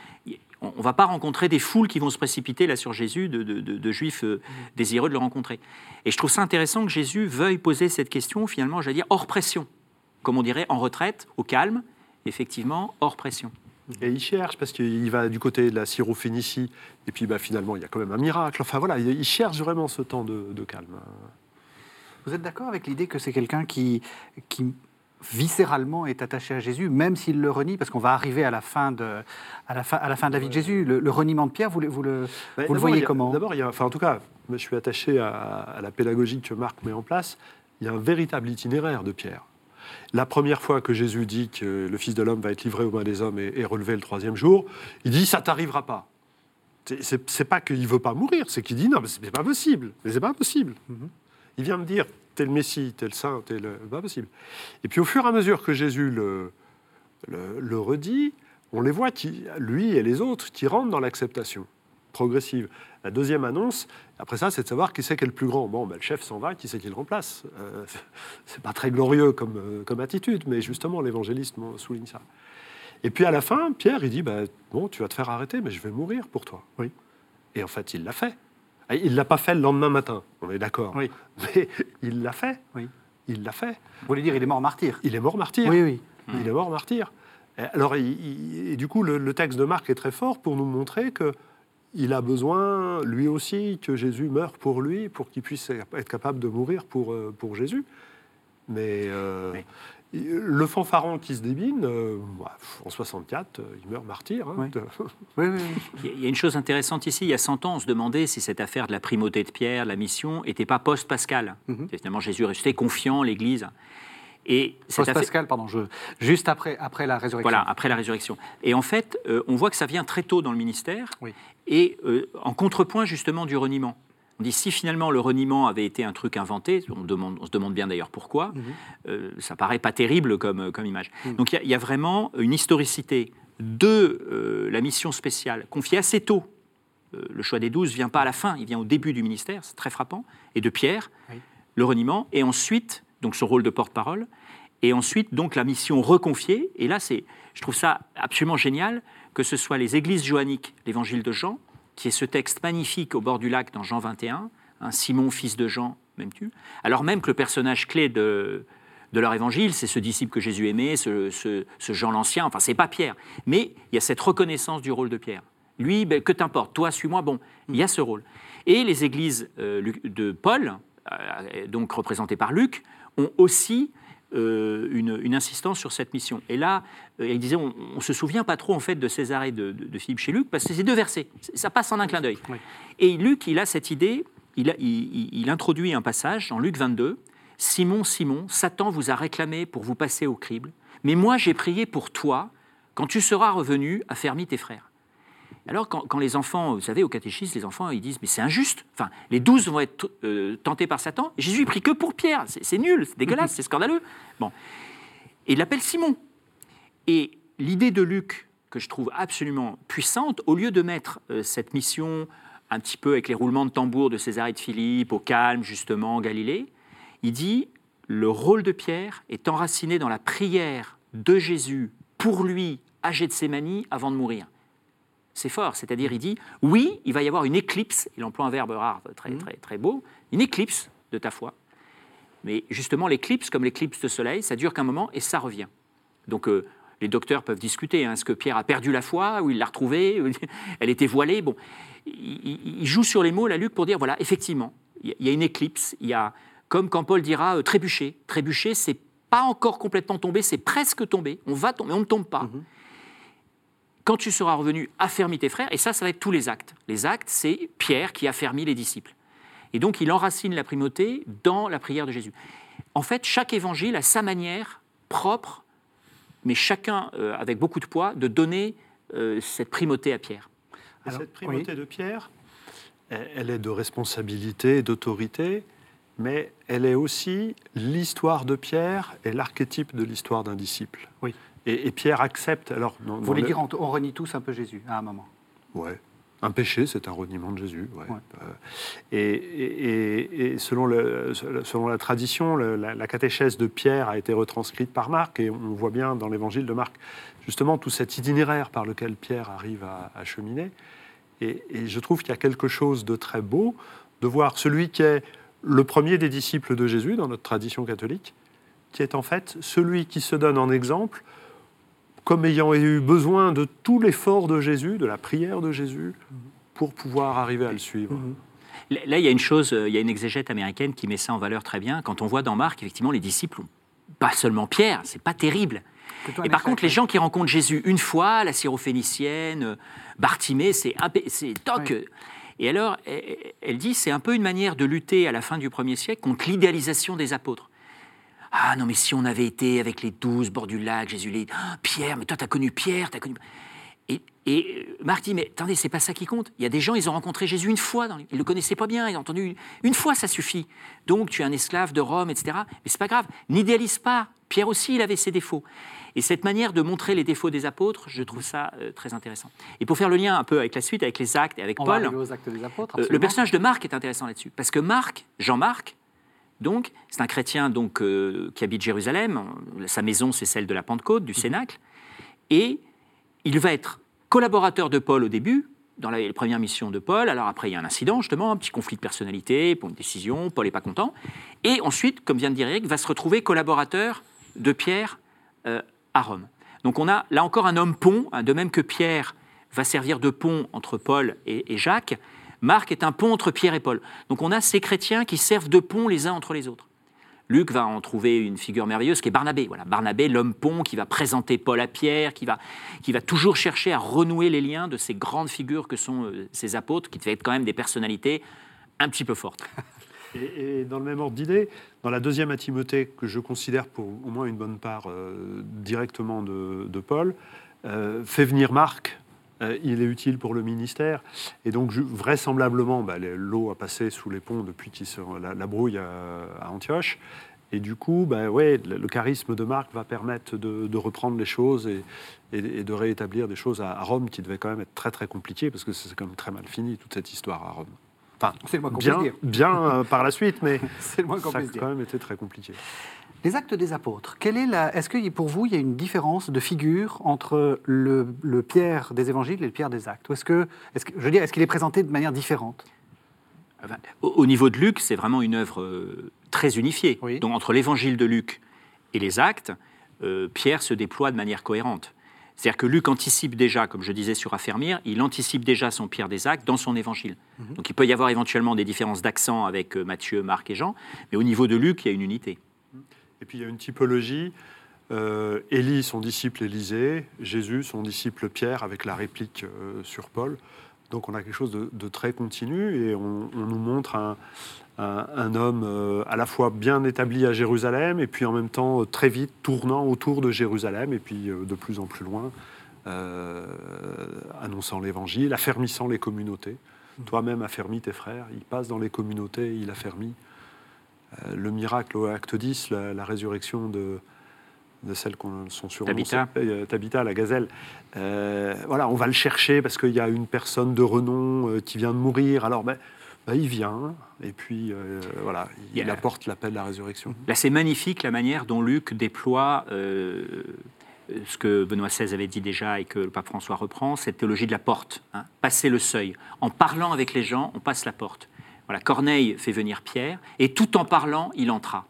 On ne va pas rencontrer des foules qui vont se précipiter là sur Jésus, de, de- de- de Juifs euh, désireux de le rencontrer. Et je trouve ça intéressant que Jésus veuille poser cette question, finalement, j'allais dire, hors pression. Comme on dirait, en retraite, au calme, effectivement, hors pression. Et il cherche, parce qu'il va du côté de la Syrophénicie, et puis bah, finalement, il y a quand même un miracle. Enfin voilà, il il cherche vraiment ce temps de, de calme. Vous êtes d'accord avec l'idée que c'est quelqu'un qui, qui viscéralement est attaché à Jésus, même s'il le renie, parce qu'on va arriver à la fin de, à la fin, à la fin de la vie de Jésus. Le, le reniement de Pierre, vous, le- vous le, Mais vous le d'abord, voyez a- comment? D'abord, enfin, en tout cas, je suis attaché à, à la pédagogie que Marc met en place. Il y a un véritable itinéraire de Pierre. La première fois que Jésus dit que le Fils de l'homme va être livré aux mains des hommes et, et relevé le troisième jour, il dit ça t'arrivera pas. C'est- pas qu'il veut pas mourir, c'est qu'il dit non, mais c'est pas possible. Mais c'est pas possible. Il vient me dire t'es le Messie, t'es le Saint, t'es le. Pas possible. Et puis au fur et à mesure que Jésus le, le, le redit, on les voit, qui, lui et les autres, qui rentrent dans l'acceptation progressive. La deuxième annonce, après ça, c'est de savoir qui c'est qui est le plus grand. Bon, ben, le chef s'en va, qui c'est qui le remplace? Euh, *laughs* C'est pas très glorieux comme, euh, comme attitude, mais justement, l'évangéliste souligne ça. Et puis à la fin, Pierre, il dit ben, Bon, tu vas te faire arrêter, mais je vais mourir pour toi. Oui. Et en fait, il l'a fait. Et Il ne l'a pas fait le lendemain matin, on est d'accord. Oui. Mais *laughs* il l'a fait. Oui. Il l'a fait. Vous voulez dire il est mort martyr Il est mort martyr. Oui, oui. Il est mort martyr. Et Alors, il- il- et du coup, le, le texte de Marc est très fort pour nous montrer que il a besoin, lui aussi, que Jésus meure pour lui, pour qu'il puisse être capable de mourir pour, euh, pour Jésus. Mais euh. Le fanfaron qui se débine, euh, bah, en 64, euh, il meurt martyr. hein. *laughs* Oui. Oui, oui, oui. Il y a- une chose intéressante ici. Il y a 100 ans, on se demandait si cette affaire de la primauté de Pierre, la mission, n'était pas post-Pascal. C'est Finalement, Jésus restait confiant, l'Église. Et affaire- Post-Pascal, pardon, je, juste après, après la résurrection. Voilà, après la résurrection. Et en fait, euh, on voit que ça vient très tôt dans le ministère, Oui. et euh, en contrepoint justement du reniement. On dit si finalement le reniement avait été un truc inventé, on, demande, on se demande bien d'ailleurs pourquoi, Mhm. euh, ça paraît pas terrible comme, comme image. Mhm. Donc il y a- il y, a vraiment une historicité de euh, la mission spéciale confiée assez tôt. Euh, le choix des douze vient pas à la fin, il vient au début du ministère, c'est très frappant, et de Pierre, Oui. le reniement, et ensuite donc son rôle de porte-parole, et ensuite donc la mission reconfiée. Et là, c'est, je trouve ça absolument génial que ce soit les églises joanniques, l'évangile de Jean, qui est ce texte magnifique au bord du lac dans Jean 21, hein, Simon, fils de Jean, m'aimes-tu? Alors même que le personnage clé de, leur évangile, c'est ce disciple que Jésus aimait, ce, Jean l'Ancien, enfin c'est pas Pierre, mais il y a cette reconnaissance du rôle de Pierre. Lui, ben, que t'importe, toi, suis-moi. Bon, il y a ce rôle. Et les églises euh, de Paul, euh, donc représentées par Luc, ont aussi euh, une, une insistance sur cette mission. Et là, euh, il disait, on ne se souvient pas trop en fait de Césarée de, de, de Philippe chez Luc, parce que c'est deux versets. Ça passe en un clin d'œil. Oui. Et Luc, il a cette idée, il, a- il- il- il introduit un passage en Luc 22. Simon, Simon, Satan vous a réclamé pour vous passer au crible, mais moi j'ai prié pour toi quand tu seras revenu à fermer tes frères. Alors, quand, quand les enfants, vous savez, au catéchisme, les enfants, ils disent, mais c'est injuste. Enfin, les douze vont être euh, tentés par Satan. Jésus, il prie que pour Pierre. C'est nul, c'est dégueulasse, *laughs* c'est scandaleux. Bon. Et il l'appelle Simon. Et l'idée de Luc, que je trouve absolument puissante, au lieu de mettre euh, cette mission un petit peu avec les roulements de tambour de César et de Philippe, au calme, justement, en Galilée, il dit, le rôle de Pierre est enraciné dans la prière de Jésus pour lui à Gethsémani avant de mourir c'est fort. C'est-à-dire, il dit, oui, il va y avoir une éclipse, il emploie un verbe rare très, très, très beau, une éclipse de ta foi. Mais justement, l'éclipse, comme l'éclipse de soleil, ça dure qu'un moment et ça revient. Donc, euh, les docteurs peuvent discuter. hein, Est-ce que Pierre a perdu la foi ou il l'a retrouvée ou *laughs* Elle était voilée? Bon, il, joue sur les mots, la Luc, pour dire voilà, effectivement, il y a- une éclipse. Il y a, comme quand Paul dira euh, trébucher. Trébucher, c'est pas encore complètement tombé, c'est presque tombé. On va tomber, on ne tombe pas quand tu seras revenu, affermis tes frères. Et ça, ça va être tous les actes. Les actes, c'est Pierre qui affermit les disciples. Et donc, il enracine la primauté dans la prière de Jésus. En fait, chaque évangile a sa manière propre, mais chacun euh, avec beaucoup de poids, de donner euh, cette primauté à Pierre. Alors, cette primauté de Pierre, elle elle est de responsabilité, d'autorité, mais elle est aussi l'histoire de Pierre et l'archétype de l'histoire d'un disciple. Oui. Et, et Pierre accepte. Alors, dans- Vous dans voulez le- dire, on, on renie tous un peu Jésus à un moment. Ouais. Un péché, c'est un reniement de Jésus. ouais. Ouais. Euh, et, et- et- et selon, le- selon la tradition, le- la, la catéchèse de Pierre a été retranscrite par Marc, et on voit bien dans l'évangile de Marc justement tout cet itinéraire par lequel Pierre arrive à, à cheminer. Et, et je trouve qu'il y a quelque chose de très beau de voir celui qui est le premier des disciples de Jésus dans notre tradition catholique, qui est en fait celui qui se donne en exemple comme ayant eu besoin de tout l'effort de Jésus, de la prière de Jésus, pour pouvoir arriver à le suivre. Là, il y a une chose, euh, il y a une exégète américaine qui met ça en valeur très bien. Quand on voit dans Marc, effectivement, les disciples, ont- pas seulement Pierre, c'est pas terrible. Et par contre, les gens qui rencontrent Jésus une fois, la syrophénicienne, euh, Bartimée, c'est toc. Oui. Et alors, elle, elle dit, c'est un peu une manière de lutter à la fin du 1er siècle contre l'idéalisation des apôtres. Ah non, mais si on avait été avec les douze bords du lac, Jésus les Ah, Pierre, mais toi, t'as connu Pierre, t'as connu. Et, et euh, Marc dit, mais attendez, c'est pas ça qui compte. Il y a des gens, ils ont rencontré Jésus une fois, dans les- ils le connaissaient pas bien, ils ont entendu une, une fois, ça suffit. Donc tu es un esclave de Rome, etc. Mais c'est pas grave, n'idéalise pas. Pierre aussi, il avait ses défauts. Et cette manière de montrer les défauts des apôtres, je trouve ça euh, très intéressant. Et pour faire le lien un peu avec la suite, avec les actes et avec On Paul, aux actes des apôtres. euh, le personnage de Marc est intéressant là-dessus, parce que Marc, Jean-Marc, donc, c'est un chrétien donc euh, qui habite Jérusalem. Sa maison, c'est celle de la Pentecôte, du Cénacle, et il va être collaborateur de Paul au début, dans la, les premières missions de Paul. Alors après, il y a un incident, justement, un petit conflit de personnalité pour une décision. Paul n'est pas content, et ensuite, comme vient de dire Eric, va se retrouver collaborateur de Pierre euh, à Rome. Donc on a là encore un homme pont, hein, de même que Pierre va servir de pont entre Paul et, et Jacques, Marc est un pont entre Pierre et Paul. Donc on a ces chrétiens qui servent de pont les uns entre les autres. Luc va en trouver une figure merveilleuse qui est Barnabé. Voilà, Barnabé, l'homme pont qui va présenter Paul à Pierre, qui va, qui va toujours chercher à renouer les liens de ces grandes figures que sont euh, ces apôtres, qui devaient être quand même des personnalités un petit peu fortes. *laughs* Et, dans le même ordre d'idée, dans la deuxième à Timothée, que je considère pour au moins une bonne part euh, directement de, de Paul, euh, fait venir Marc. Euh, il est utile pour le ministère. Et donc, vraisemblablement, bah, l'eau a passé sous les ponts depuis la, la brouille à, à Antioche. Et du coup, bah, ouais, le, charisme de Marc va permettre de, de reprendre les choses et, et- et de réétablir des choses à, à Rome qui devaient quand même être très très compliquées parce que c'est quand même très mal fini toute cette histoire à Rome. Enfin, C'est le moins qu'on bien, puisse dire. bien euh, par la suite, mais *laughs* C'est le moins qu'on ça a quand même été très compliqué. Les actes des apôtres, quelle est la... est-ce que pour vous, il y a une différence de figure entre le, le Pierre des évangiles et le Pierre des actes? Ou est-ce que, est-ce que, je veux dire, est-ce qu'il est présenté de manière différente? Enfin, Au, au niveau de Luc, c'est vraiment une œuvre euh, très unifiée. Oui. Donc entre l'évangile de Luc et les actes, euh, Pierre se déploie de manière cohérente. C'est-à-dire que Luc anticipe déjà, comme je disais sur affermir, il anticipe déjà son pire des actes dans son évangile. Donc il peut y avoir éventuellement des différences d'accent avec euh, Matthieu, Marc et Jean, mais au niveau de Luc, il y a une unité. Et puis il y a une typologie. Euh, Élie, son disciple Élisée, Jésus, son disciple Pierre, avec la réplique euh, sur Paul. Donc on a quelque chose de, de très continu et on, on nous montre un, un, un homme euh, à la fois bien établi à Jérusalem et puis en même temps très vite tournant autour de Jérusalem et puis de plus en plus loin, annonçant l'évangile, affermissant les communautés. Toi-même affermis tes frères, il passe dans les communautés, il affermit. Euh, le miracle au acte 10, la, la résurrection de, de celles qu'on sont sur Tabitha. Tabitha, la gazelle. Euh, voilà, on va le chercher parce qu'il y a une personne de renom euh, qui vient de mourir. Alors, ben, ben, il vient, et puis euh, voilà, il, Il y a- apporte l'appel de la résurrection. Là, c'est magnifique la manière dont Luc déploie euh, ce que Benoît XVI avait dit déjà et que le pape François reprend, cette théologie de la porte, hein, passer le seuil. En parlant avec les gens, on passe la porte. Voilà, Corneille fait venir Pierre, et tout en parlant, il entra.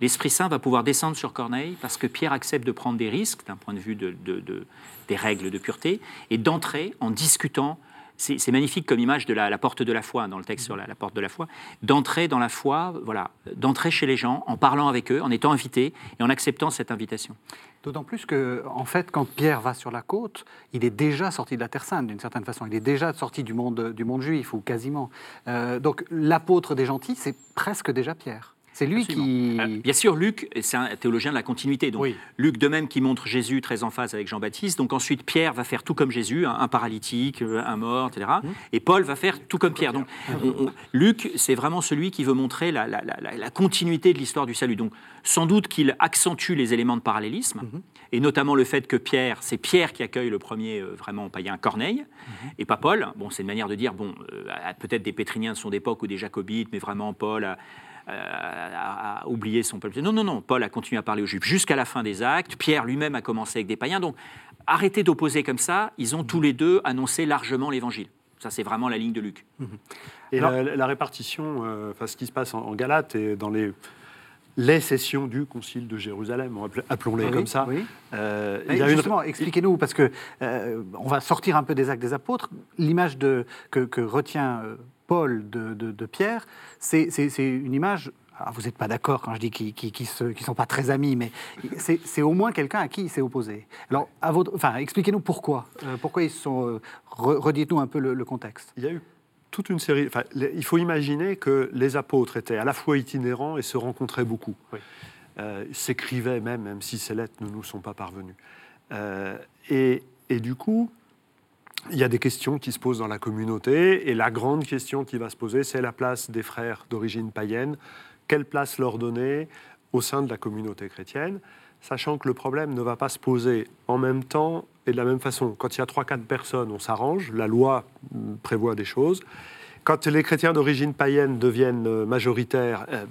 L'Esprit Saint va pouvoir descendre sur Corneille parce que Pierre accepte de prendre des risques d'un point de vue de- de- de- des règles de pureté et d'entrer en discutant. C'est magnifique comme image de la, la porte de la foi hein, dans le texte sur la, la porte de la foi. D'entrer dans la foi, voilà, d'entrer chez les gens en parlant avec eux, en étant invité et en acceptant cette invitation. D'autant plus que, en fait, quand Pierre va sur la côte, il est déjà sorti de la Terre Sainte, d'une certaine façon. Il est déjà sorti du monde, du monde juif, ou quasiment. Euh, donc, l'apôtre des gentils, c'est presque déjà Pierre. C'est lui qui. Euh, bien sûr, Luc, c'est un théologien de la continuité. Donc, Oui. Luc, de même, qui montre Jésus très en phase avec Jean-Baptiste. Donc, ensuite, Pierre va faire tout comme Jésus, un, paralytique, euh, un mort, etc. Mmh. Et Paul va faire tout comme Pierre. Donc, on- on- Luc, c'est vraiment celui qui veut montrer la, la- la- la- la continuité de l'histoire du salut. Donc, sans doute qu'il accentue les éléments de parallélisme, Mmh. et notamment le fait que Pierre, c'est Pierre qui accueille le premier euh, vraiment païen Corneille, Mmh. et pas Paul. Bon, c'est une manière de dire, bon, euh, peut-être des pétriniens de son époque ou des jacobites, mais vraiment Paul a, a- a oublié son peuple. Non, non, non, Paul a continué à parler aux Juifs jusqu'à la fin des actes. Pierre lui-même a commencé avec des païens. Donc, arrêtez d'opposer comme ça. Ils ont tous les deux annoncé largement l'évangile. Ça, c'est vraiment la ligne de Luc. Et Alors- la, la répartition, euh, enfin, ce qui se passe en, en Galate et dans les, les sessions du Concile de Jérusalem, on appel- appelons-les Oui, comme ça, oui. euh, Mais il y a une- justement, expliquez-nous, parce que euh, on va sortir un peu des actes des apôtres. L'image de- que, que retient euh, Paul de, de- de Pierre, c'est c'est- c'est une image. alors, vous n'êtes pas d'accord quand je dis qu'ils ne sont pas très amis, mais c'est c'est au moins quelqu'un à qui il s'est opposé. Alors, à votre, enfin, expliquez-nous pourquoi. Euh, pourquoi ils se sont. euh, re- Redites-nous un peu le, le contexte. Il y a eu toute une série. Enfin, les- il faut imaginer que les apôtres étaient à la fois itinérants et se rencontraient beaucoup. Oui. Euh, S'écrivaient même, même si ces lettres ne nous sont pas parvenues. Euh, et, et du coup, il y a des questions qui se posent dans la communauté. Et la grande question qui va se poser, c'est la place des frères d'origine païenne. Quelle place leur donner au sein de la communauté chrétienne Sachant que le problème ne va pas se poser en même temps et de la même façon. Quand il y a 3-4 personnes, on s'arrange, la loi mm, prévoit des choses. Quand les chrétiens d'origine païenne deviennent euh, majoritaires, euh,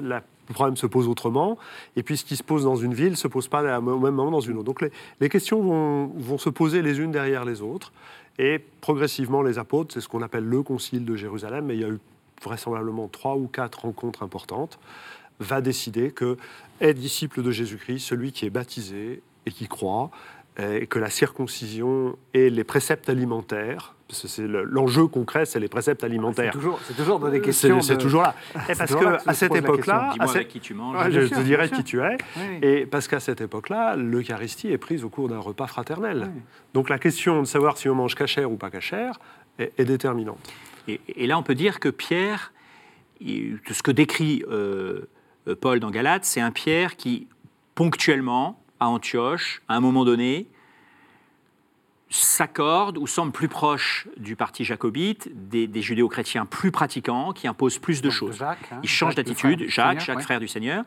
la- le problème se pose autrement. Et puis ce qui se pose dans une ville ne se pose pas au même moment dans une autre. Donc les, questions vont, vont se poser les unes derrière les autres. Et progressivement, les apôtres, c'est ce qu'on appelle le concile de Jérusalem, mais il y a eu vraisemblablement trois ou quatre rencontres importantes, va décider que est disciple de Jésus-Christ celui qui est baptisé et qui croit, et que la circoncision et les préceptes alimentaires, parce que c'est le- l'enjeu concret, c'est les préceptes C'est alimentaires. c'est toujours dans des questions. c'est de- toujours là. *laughs* Et parce que qu'à cette époque-là, à cette- qui tu manges. Ouais, je sûr, te dirai bien qui tu es. Oui. Et parce qu'à cette époque-là, l'Eucharistie est prise au cours d'un repas fraternel. Oui. Donc la question de savoir si on mange cachère ou pas cachère est, est déterminante. Et, et là, on peut dire que Pierre, ce que décrit euh, euh, Paul dans Galate, c'est un Pierre qui, ponctuellement, à Antioche, à un moment donné, s'accorde ou semble plus proche du parti jacobite, des, des judéo-chrétiens plus pratiquants, qui imposent plus de Donc, choses. Jacques, hein, Il change Jacques, le d'attitude, Jacques, Seigneur, Jacques, ouais. frère du Seigneur.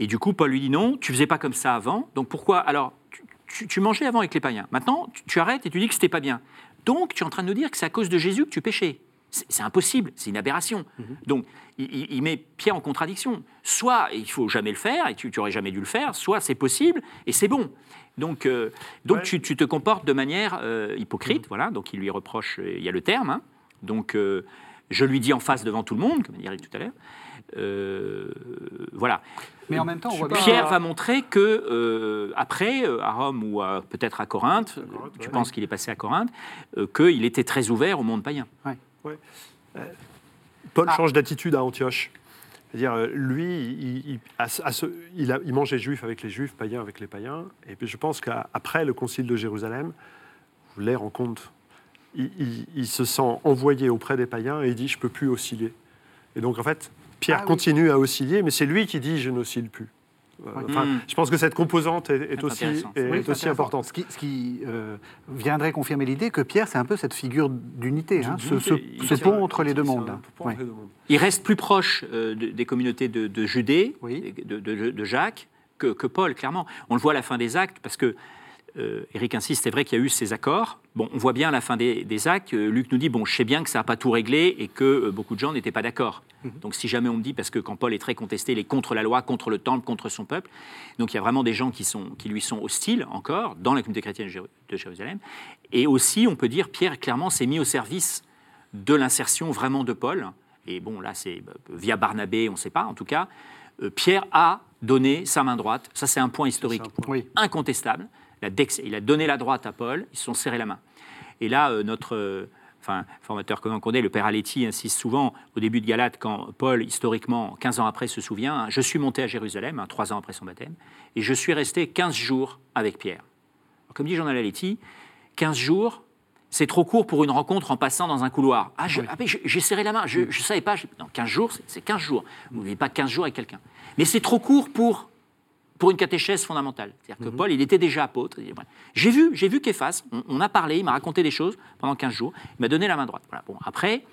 Et du coup, Paul lui dit non, tu faisais pas comme ça avant, donc pourquoi? Alors, tu, tu- tu mangeais avant avec les païens. Maintenant, tu, tu arrêtes et tu dis que c'était pas bien. Donc, tu es en train de nous dire que c'est à cause de Jésus que tu péchais. C'est impossible, c'est une aberration. Mhm. Donc, il, met Pierre en contradiction. Soit il faut jamais le faire et tu, tu aurais jamais dû le faire, soit c'est possible et c'est bon. Donc, euh, donc Ouais. tu, tu te comportes de manière euh, hypocrite, voilà. Donc, il lui reproche, euh, il y a le terme. hein. Donc, euh, je lui dis en face devant tout le monde, comme il dirait tout à l'heure. Euh, voilà. Mais en même temps, on voit bien- Pierre va montrer que euh, après, à Rome ou à- peut-être à Corinthe, Corinthe, tu ouais. penses qu'il est passé à Corinthe, euh, qu'il était très ouvert au monde païen. Paul Ah. change d'attitude à Antioche. C'est-à-dire, euh, lui, il, il- à ce- à ce- il a- il mangeait juif avec les juifs, païens avec les païens. Et puis je pense qu'après le concile de Jérusalem, vous les rencontre, il, il- se sent envoyé auprès des païens et il dit Je ne peux plus osciller. Et donc, en fait, Pierre Ah oui. continue à osciller, mais c'est lui qui dit Je n'oscille plus. Euh, enfin. Je pense que cette composante est, aussi, est Oui, importante. Ce qui, ce qui, euh, viendrait confirmer l'idée que Pierre, c'est un peu cette figure d'unité, hein, ce, ce- ce pont entre les deux mondes. Oui. Il reste plus proche euh, de- des communautés de, de Judée, Oui. de, de- de Jacques, que, que Paul, clairement. On le voit à la fin des actes, parce que euh, Eric insiste, c'est vrai qu'il y a eu ces accords. Bon, on voit bien à la fin des, des actes, euh, Luc nous dit, bon, je sais bien que ça n'a pas tout réglé et que euh, beaucoup de gens n'étaient pas d'accord. Donc si jamais on me dit, parce que quand Paul est très contesté, il est contre la loi, contre le temple, contre son peuple, donc il y a vraiment des gens qui, sont, qui lui sont hostiles encore dans la communauté chrétienne de Jéru- de Jérusalem. Et aussi, on peut dire, Pierre clairement s'est mis au service de l'insertion vraiment de Paul. Et bon, là, c'est euh, via Barnabé, on ne sait pas, en tout cas. euh, Pierre a donné sa main droite. Ça, c'est un point historique C'est un point. Oui. Il a, dex- il a donné la droite à Paul, ils se sont serrés la main. Et là, euh, notre euh, enfin, formateur commun qu'on est, le père Aletti, insiste souvent au début de Galate, quand Paul, historiquement, 15 ans après, se souvient hein, Je suis monté à Jérusalem, hein, trois ans après son baptême, et je suis resté 15 jours avec Pierre. Alors, comme dit Jean Aletti, 15 jours, c'est trop court pour une rencontre en passant dans un couloir. Ah, ah, j'ai serré la main, je ne savais pas. non, 15 jours, c'est- c'est 15 jours. Vous ne vivez pas 15 jours avec quelqu'un. Mais c'est trop court pour pour une catéchèse fondamentale. C'est-à-dire que Paul, il était déjà apôtre. Voilà. J'ai vu, j'ai vu Képhas, on, on a parlé, il m'a raconté des choses pendant 15 jours, il m'a donné la main droite. Voilà. Bon, après,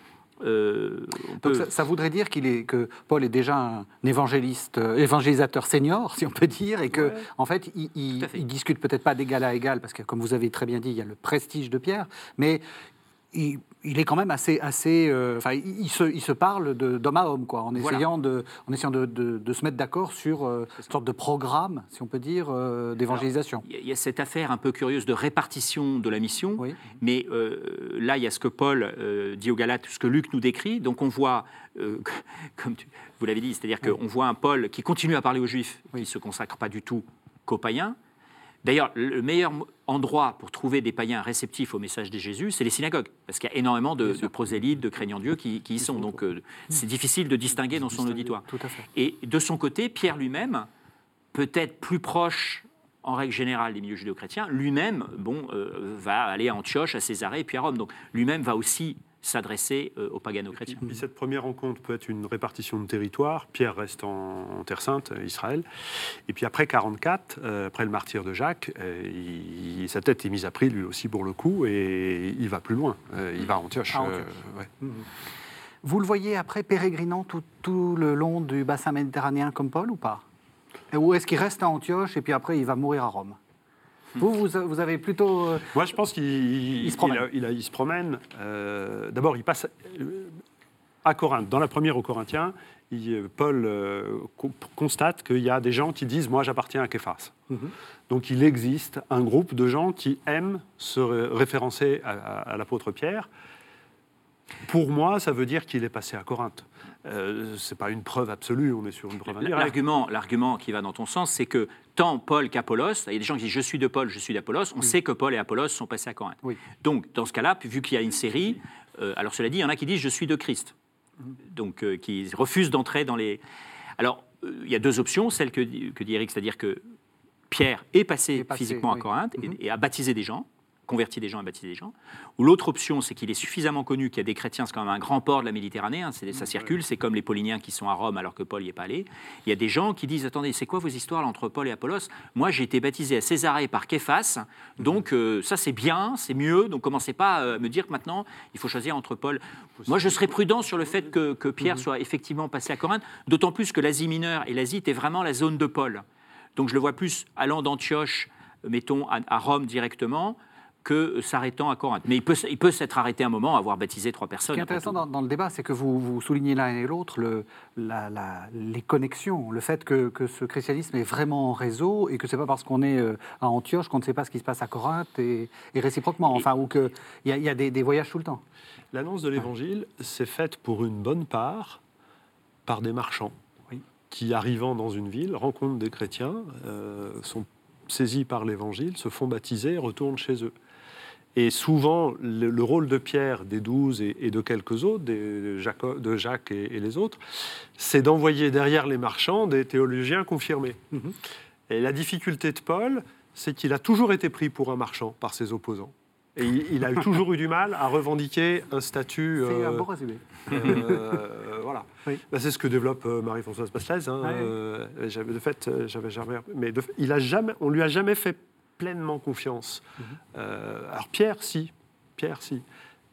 euh, peut... ça, ça voudrait dire qu'il est, que Paul est déjà un évangéliste, euh, évangélisateur senior, si on peut dire, et que Ouais. en fait, il, il, fait. il discute peut-être pas d'égal à égal, parce que comme vous avez très bien dit, il y a le prestige de Pierre, mais il, il est quand même assez, assez, euh, enfin, il, il se, il se parle de- d'homme à homme, quoi, en Voilà. essayant de, en essayant de, de- de se mettre d'accord sur euh, une sorte de programme, si on peut dire, euh, d'évangélisation. Il y a- il y a cette affaire un peu curieuse de répartition de la mission, Oui. mais euh, là, il y a ce que Paul dit aux Galates, ce que Luc nous décrit. Donc on voit, *laughs* comme tu- vous l'avez dit, c'est-à-dire qu'on voit un Paul qui continue à parler aux Juifs, qui ne se consacre pas du tout qu'aux païens. D'ailleurs, le meilleur endroit pour trouver des païens réceptifs au message de Jésus, c'est les synagogues, parce qu'il y a énormément de, de prosélytes, de craignants Dieu qui, qui y sont. Donc euh, c'est difficile de distinguer dans son auditoire. Tout à fait. Et de son côté, Pierre lui-même, peut-être plus proche en règle générale des milieux judéo-chrétiens, lui-même bon, euh, va aller à Antioche, à Césarée et puis à Rome. Donc lui-même va aussi s'adresser euh, aux pagano-chrétiens. Puis cette première rencontre peut être une répartition de territoire. Pierre reste en, en Terre Sainte, euh, Israël. Et puis après 44, euh, après le martyr de Jacques, euh, il- sa tête est mise à prix lui aussi pour le coup et il va plus loin. Euh, il va à Antioche. Euh, Antioche. ouais. Vous le voyez après pérégrinant tout, tout le long du bassin méditerranéen comme Paul ou pas? Ou est-ce qu'il reste à Antioche et puis après il va mourir à Rome? Vous, vous, vous avez plutôt... euh, Moi, je pense qu'il Il se promène. a- il a- il se promène. Euh, D'abord, il passe euh, à Corinthe. Dans la première aux Corinthiens, Paul co- constate qu'il y a des gens qui disent Moi, j'appartiens à Képhas. Donc, il existe un groupe de gens qui aiment se ré- référencer à, à- à l'apôtre Pierre. Pour moi, ça veut dire qu'il est passé à Corinthe. Euh, c'est pas une preuve absolue, on est sur une preuve indirecte. L'argument, l'argument qui va dans ton sens, c'est que tant Paul qu'Apollos, il y a des gens qui disent je suis de Paul, je suis d'Apollos, on sait que Paul et Apollos sont passés à Corinthe. Oui. Donc, dans ce cas-là, vu qu'il y a une série, euh, alors cela dit, il y en a qui disent je suis de Christ, donc euh, qui refusent d'entrer dans les. Alors, euh, il y a deux options, celle que, dit- que dit Eric, c'est-à-dire que Pierre est passé, Est passé, physiquement oui. à Corinthe et- Mhm. et, a baptisé des gens, converti des gens et baptisé des gens. Ou l'autre option, c'est qu'il est suffisamment connu qu'il y a des chrétiens, c'est quand même un grand port de la Méditerranée, hein, ça circule, c'est comme les Pauliniens qui sont à Rome alors que Paul n'y est pas allé. Il y a des gens qui disent attendez, c'est quoi vos histoires entre Paul et Apollos? Moi, j'ai été baptisé à Césarée par Képhas, donc euh, ça c'est bien, c'est mieux. Donc commencez pas euh, à me dire que maintenant il faut choisir entre Paul. Moi, je serais prudent sur le fait que, que Pierre soit effectivement passé à Corinthe, d'autant plus que l'Asie mineure et l'Asie était vraiment la zone de Paul. Donc je le vois plus allant d'Antioche, mettons, à, à Rome directement, que s'arrêtant à Corinthe. Mais il peut, s- il peut s'être arrêté un moment, avoir baptisé trois Ce personnes. qui est intéressant dans, dans le débat, c'est que vous, vous soulignez l'un et l'autre le- la- la- les connexions, le fait que, que ce christianisme est vraiment en réseau et que c'est pas parce qu'on est euh, à Antioche qu'on ne sait pas ce qui se passe à Corinthe et, et réciproquement, enfin, ou qu'il y a, il y a des, des voyages tout le temps. L'annonce de l'Évangile s'est faite pour une bonne part par des marchands qui, arrivant dans une ville, rencontrent des chrétiens, euh, sont saisis par l'évangile, se font baptiser et retournent chez eux. Et souvent, le, rôle de Pierre, des douze et, de quelques autres, de Jacques et, les autres, c'est d'envoyer derrière les marchands des théologiens confirmés. Mhm. Et la difficulté de Paul, c'est qu'il a toujours été pris pour un marchand par ses opposants. Et il, a toujours eu du mal à revendiquer un statut. C'est un euh, bon résumé. Euh, voilà. *laughs* Bah, c'est ce que développe euh, Marie-Françoise Pastelès. Hein. de fait, j'avais jamais. Mais il a jamais, on lui a jamais fait pleinement confiance. Mhm. alors Pierre, si. Pierre, si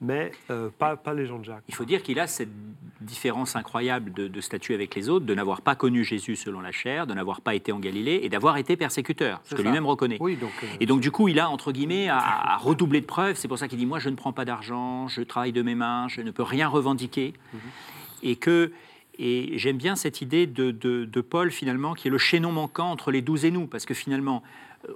mais euh, pas, pas, les gens de Jacques. Il faut dire qu'il a cette différence incroyable de, statut avec les autres, de n'avoir pas connu Jésus selon la chair, de n'avoir pas été en Galilée et d'avoir été persécuteur, ce que lui-même reconnaît. Oui, donc, euh, et donc du coup, il a, entre guillemets, à, redoubler de preuves. C'est pour ça qu'il dit, moi, je ne prends pas d'argent, je travaille de mes mains, je ne peux rien revendiquer. Mhm. Et que... Et j'aime bien cette idée de, de, de, Paul, finalement, qui est le chaînon manquant entre les douze et nous, parce que finalement,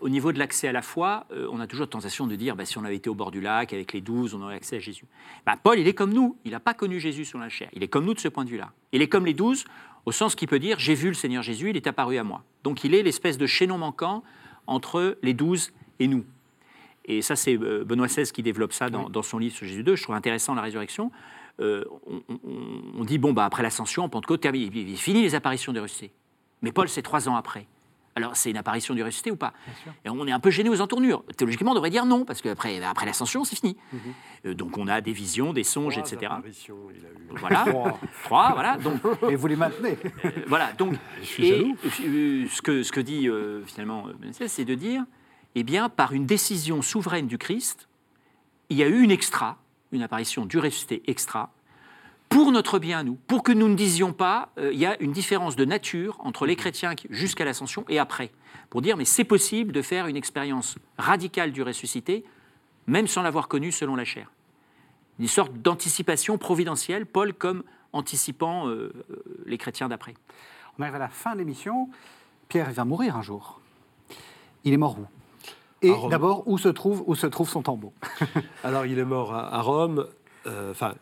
au niveau de l'accès à la foi, euh, on a toujours tentation de dire bah, si on avait été au bord du lac avec les douze, on aurait accès à Jésus. Bah, Paul, il est comme nous, il n'a pas connu Jésus sur la chair. Il est comme nous de ce point de vue-là. Il est comme les douze, au sens qu'il peut dire j'ai vu le Seigneur Jésus, il est apparu à moi. Donc il est l'espèce de chaînon manquant entre les douze et nous. Et ça, c'est euh, Benoît XVI qui développe ça dans, son livre sur Jésus 2. Je trouve intéressant la résurrection. Euh, on, dit bon, bah, après l'ascension, Pentecôte, il, il finit les apparitions des ressuscités. Mais Paul, c'est trois ans après. Alors, c'est une apparition du ressuscité ou pas Et on est un peu gêné aux entournures. Théologiquement, on devrait dire non, parce qu'après après, l'ascension, c'est fini. Mhm. Euh, donc, on a des visions, des songes, etc. il a eu. Voilà, *laughs* trois, voilà. Donc, *laughs* et vous les maintenez euh, Voilà, donc. Je suis jaloux. Euh, ce, que, ce que dit finalement c'est de dire, eh bien, par une décision souveraine du Christ, il y a eu une extra, une apparition du ressuscité extra, pour notre bien à nous, pour que nous ne disions pas, euh, il y a une différence de nature entre les chrétiens jusqu'à l'ascension et après, pour dire, mais c'est possible de faire une expérience radicale du ressuscité, même sans l'avoir connu selon la chair. Une sorte d'anticipation providentielle, Paul comme anticipant euh, euh, les chrétiens d'après. On arrive à la fin de l'émission. Pierre va mourir un jour. Il est mort où? Et d'abord, où se trouve où se trouve son tombeau? *laughs* Alors, il est mort à Rome enfin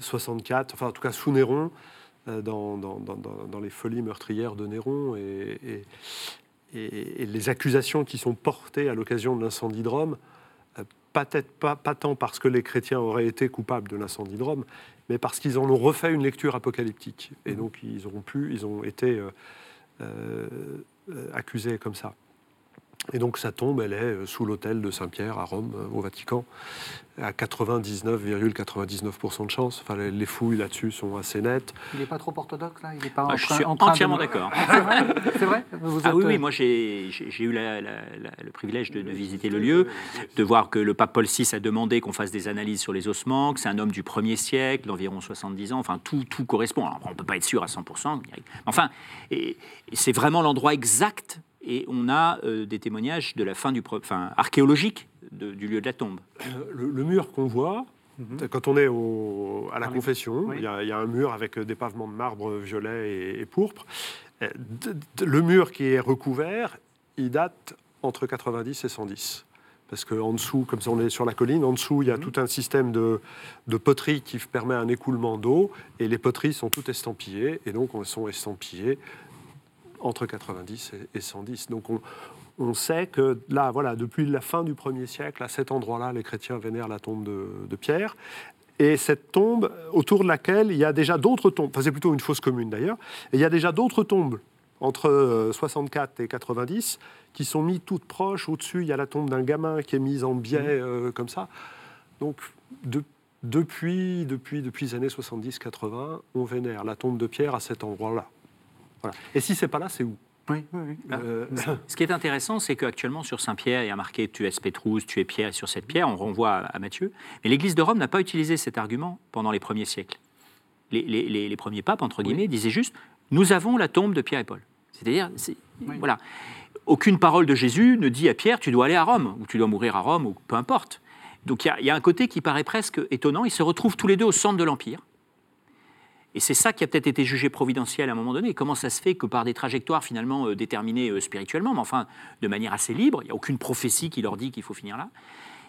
64, euh, enfin en tout cas sous Néron, euh, dans, dans, les folies meurtrières de Néron et, et, les accusations qui sont portées à l'occasion de l'incendie de Rome, pas, pas, pas, tant parce que les chrétiens auraient été coupables de l'incendie de Rome, mais parce qu'ils en ont refait une lecture apocalyptique. Et donc ils ont pu, ils ont été accusés comme ça. Et donc sa tombe, elle est euh, sous l'autel de Saint-Pierre à Rome, euh, au Vatican, à 99,99% de chance. Enfin, les fouilles là-dessus sont assez nettes. Il n'est pas trop orthodoxe, là? Il est pas ah, Je suis entièrement d'accord. *laughs* C'est vrai, Ah oui, oui, moi j'ai eu le privilège de, visiter le lieu, de voir que le pape Paul VI a demandé qu'on fasse des analyses sur les ossements, que c'est un homme du 1er siècle, d'environ 70 ans, enfin tout, tout correspond. Alors, on ne peut pas être sûr à 100%. Enfin, c'est vraiment l'endroit exact et on a euh, des témoignages de la fin du, enfin, archéologiques du lieu de la tombe. Euh, le, mur qu'on voit, mhm. quand on est à la confession, il y, a un mur avec des pavements de marbre violet et, pourpre. Euh, le mur qui est recouvert, il date entre 90 et 110 parce qu'en dessous, comme ça on est sur la colline, en dessous, il y a mhm. tout un système de, de, poterie qui permet un écoulement d'eau, et les poteries sont toutes estampillées, et donc elles sont estampillées entre 90 et 110. Donc on, sait que là, voilà, depuis la fin du 1er siècle, à cet endroit-là, les chrétiens vénèrent la tombe de, Pierre. Et cette tombe, autour de laquelle il y a déjà d'autres tombes, enfin c'est plutôt une fosse commune d'ailleurs, et il y a déjà d'autres tombes entre 64 euh, et 90 qui sont mis toutes proches. Au-dessus, il y a la tombe d'un gamin qui est mise en biais mmh. euh, comme ça. Donc depuis, depuis, depuis les années 70-80, on vénère la tombe de Pierre à cet endroit-là. Et si c'est pas là, c'est où? Oui, oui, euh, *laughs* Ce qui est intéressant, c'est qu'actuellement sur Saint-Pierre, il y a marqué Tu es Pétrus, tu es Pierre, et sur cette pierre, on renvoie à, Matthieu. Mais l'Église de Rome n'a pas utilisé cet argument pendant les premiers siècles. Les, premiers papes, entre guillemets, disaient juste Nous avons la tombe de Pierre et Paul. C'est-à-dire, voilà. Aucune parole de Jésus ne dit à Pierre Tu dois aller à Rome, ou tu dois mourir à Rome, ou peu importe. Donc il y, a un côté qui paraît presque étonnant. Ils se retrouvent tous les deux au centre de l'Empire. Et c'est ça qui a peut-être été jugé providentiel à un moment donné. Comment ça se fait que par des trajectoires finalement euh, déterminées euh, spirituellement, mais enfin de manière assez libre, il n'y a aucune prophétie qui leur dit qu'il faut finir là,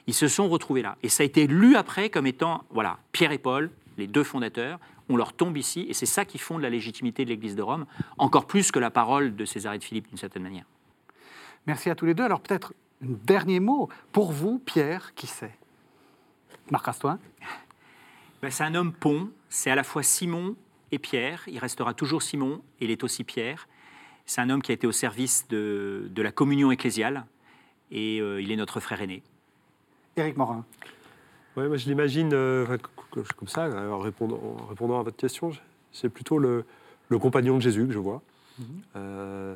ils se sont retrouvés là. Et ça a été lu après comme étant, voilà, Pierre et Paul, les deux fondateurs, on leur tombe ici, et c'est ça qui fonde la légitimité de l'Église de Rome, encore plus que la parole de César et de Philippe d'une certaine manière. Merci à tous les deux. Alors peut-être un dernier mot. Pour vous, Pierre, qui c'est Marc Rastoin ben, C'est un homme pont, c'est à la fois Simon et Pierre, il restera toujours Simon, et il est aussi Pierre. C'est un homme qui a été au service de, la communion ecclésiale, et euh, il est notre frère aîné. Éric Morin Ouais, moi je l'imagine euh, comme ça, en répondant, répondant, à votre question, c'est plutôt le, compagnon de Jésus que je vois. Mhm. Euh,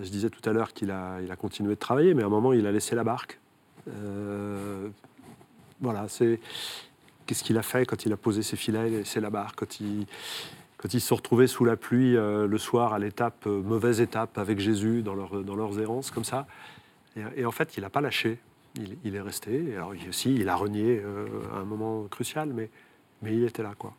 je disais tout à l'heure qu'il a, il a continué de travailler, mais à un moment il a laissé la barque. Euh, voilà, c'est qu'est-ce qu'il a fait quand il a posé ses filets, laissé la barque, quand il, quand ils se sont retrouvés sous la pluie le soir à l'étape, mauvaise étape avec Jésus dans, leur, dans leurs errances comme ça. Et, et en fait, il n'a pas lâché il, est resté. Alors il, aussi, il a renié euh, à un moment crucial, mais, mais il était là. quoi.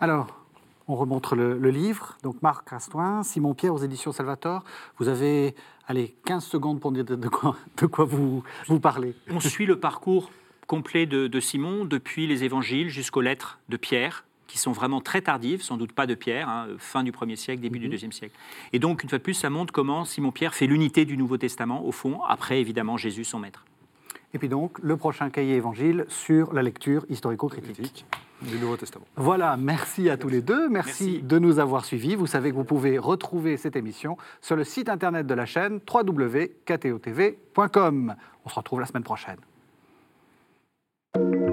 Alors, on remontre le, livre. Donc Marc Rastoin, Simon Pierre aux éditions Salvator. Vous avez allez, 15 secondes pour dire de, quoi, de quoi vous, vous parlez. On suit le parcours complet de, de Simon depuis les évangiles jusqu'aux lettres de Pierre qui sont vraiment très tardives, sans doute pas de Pierre, hein, fin du 1er siècle, début du 2e mhm. siècle. Et donc, une fois de plus, ça montre comment Simon-Pierre fait l'unité du Nouveau Testament, au fond, après évidemment Jésus, son maître. Et puis donc, le prochain cahier évangile sur la lecture historico-critique. Du Nouveau Testament. Voilà, merci à tous les deux. Merci, de nous avoir suivis. Vous savez que vous pouvez retrouver cette émission sur le site internet de la chaîne www.ktotv.com. On se retrouve la semaine prochaine. thank you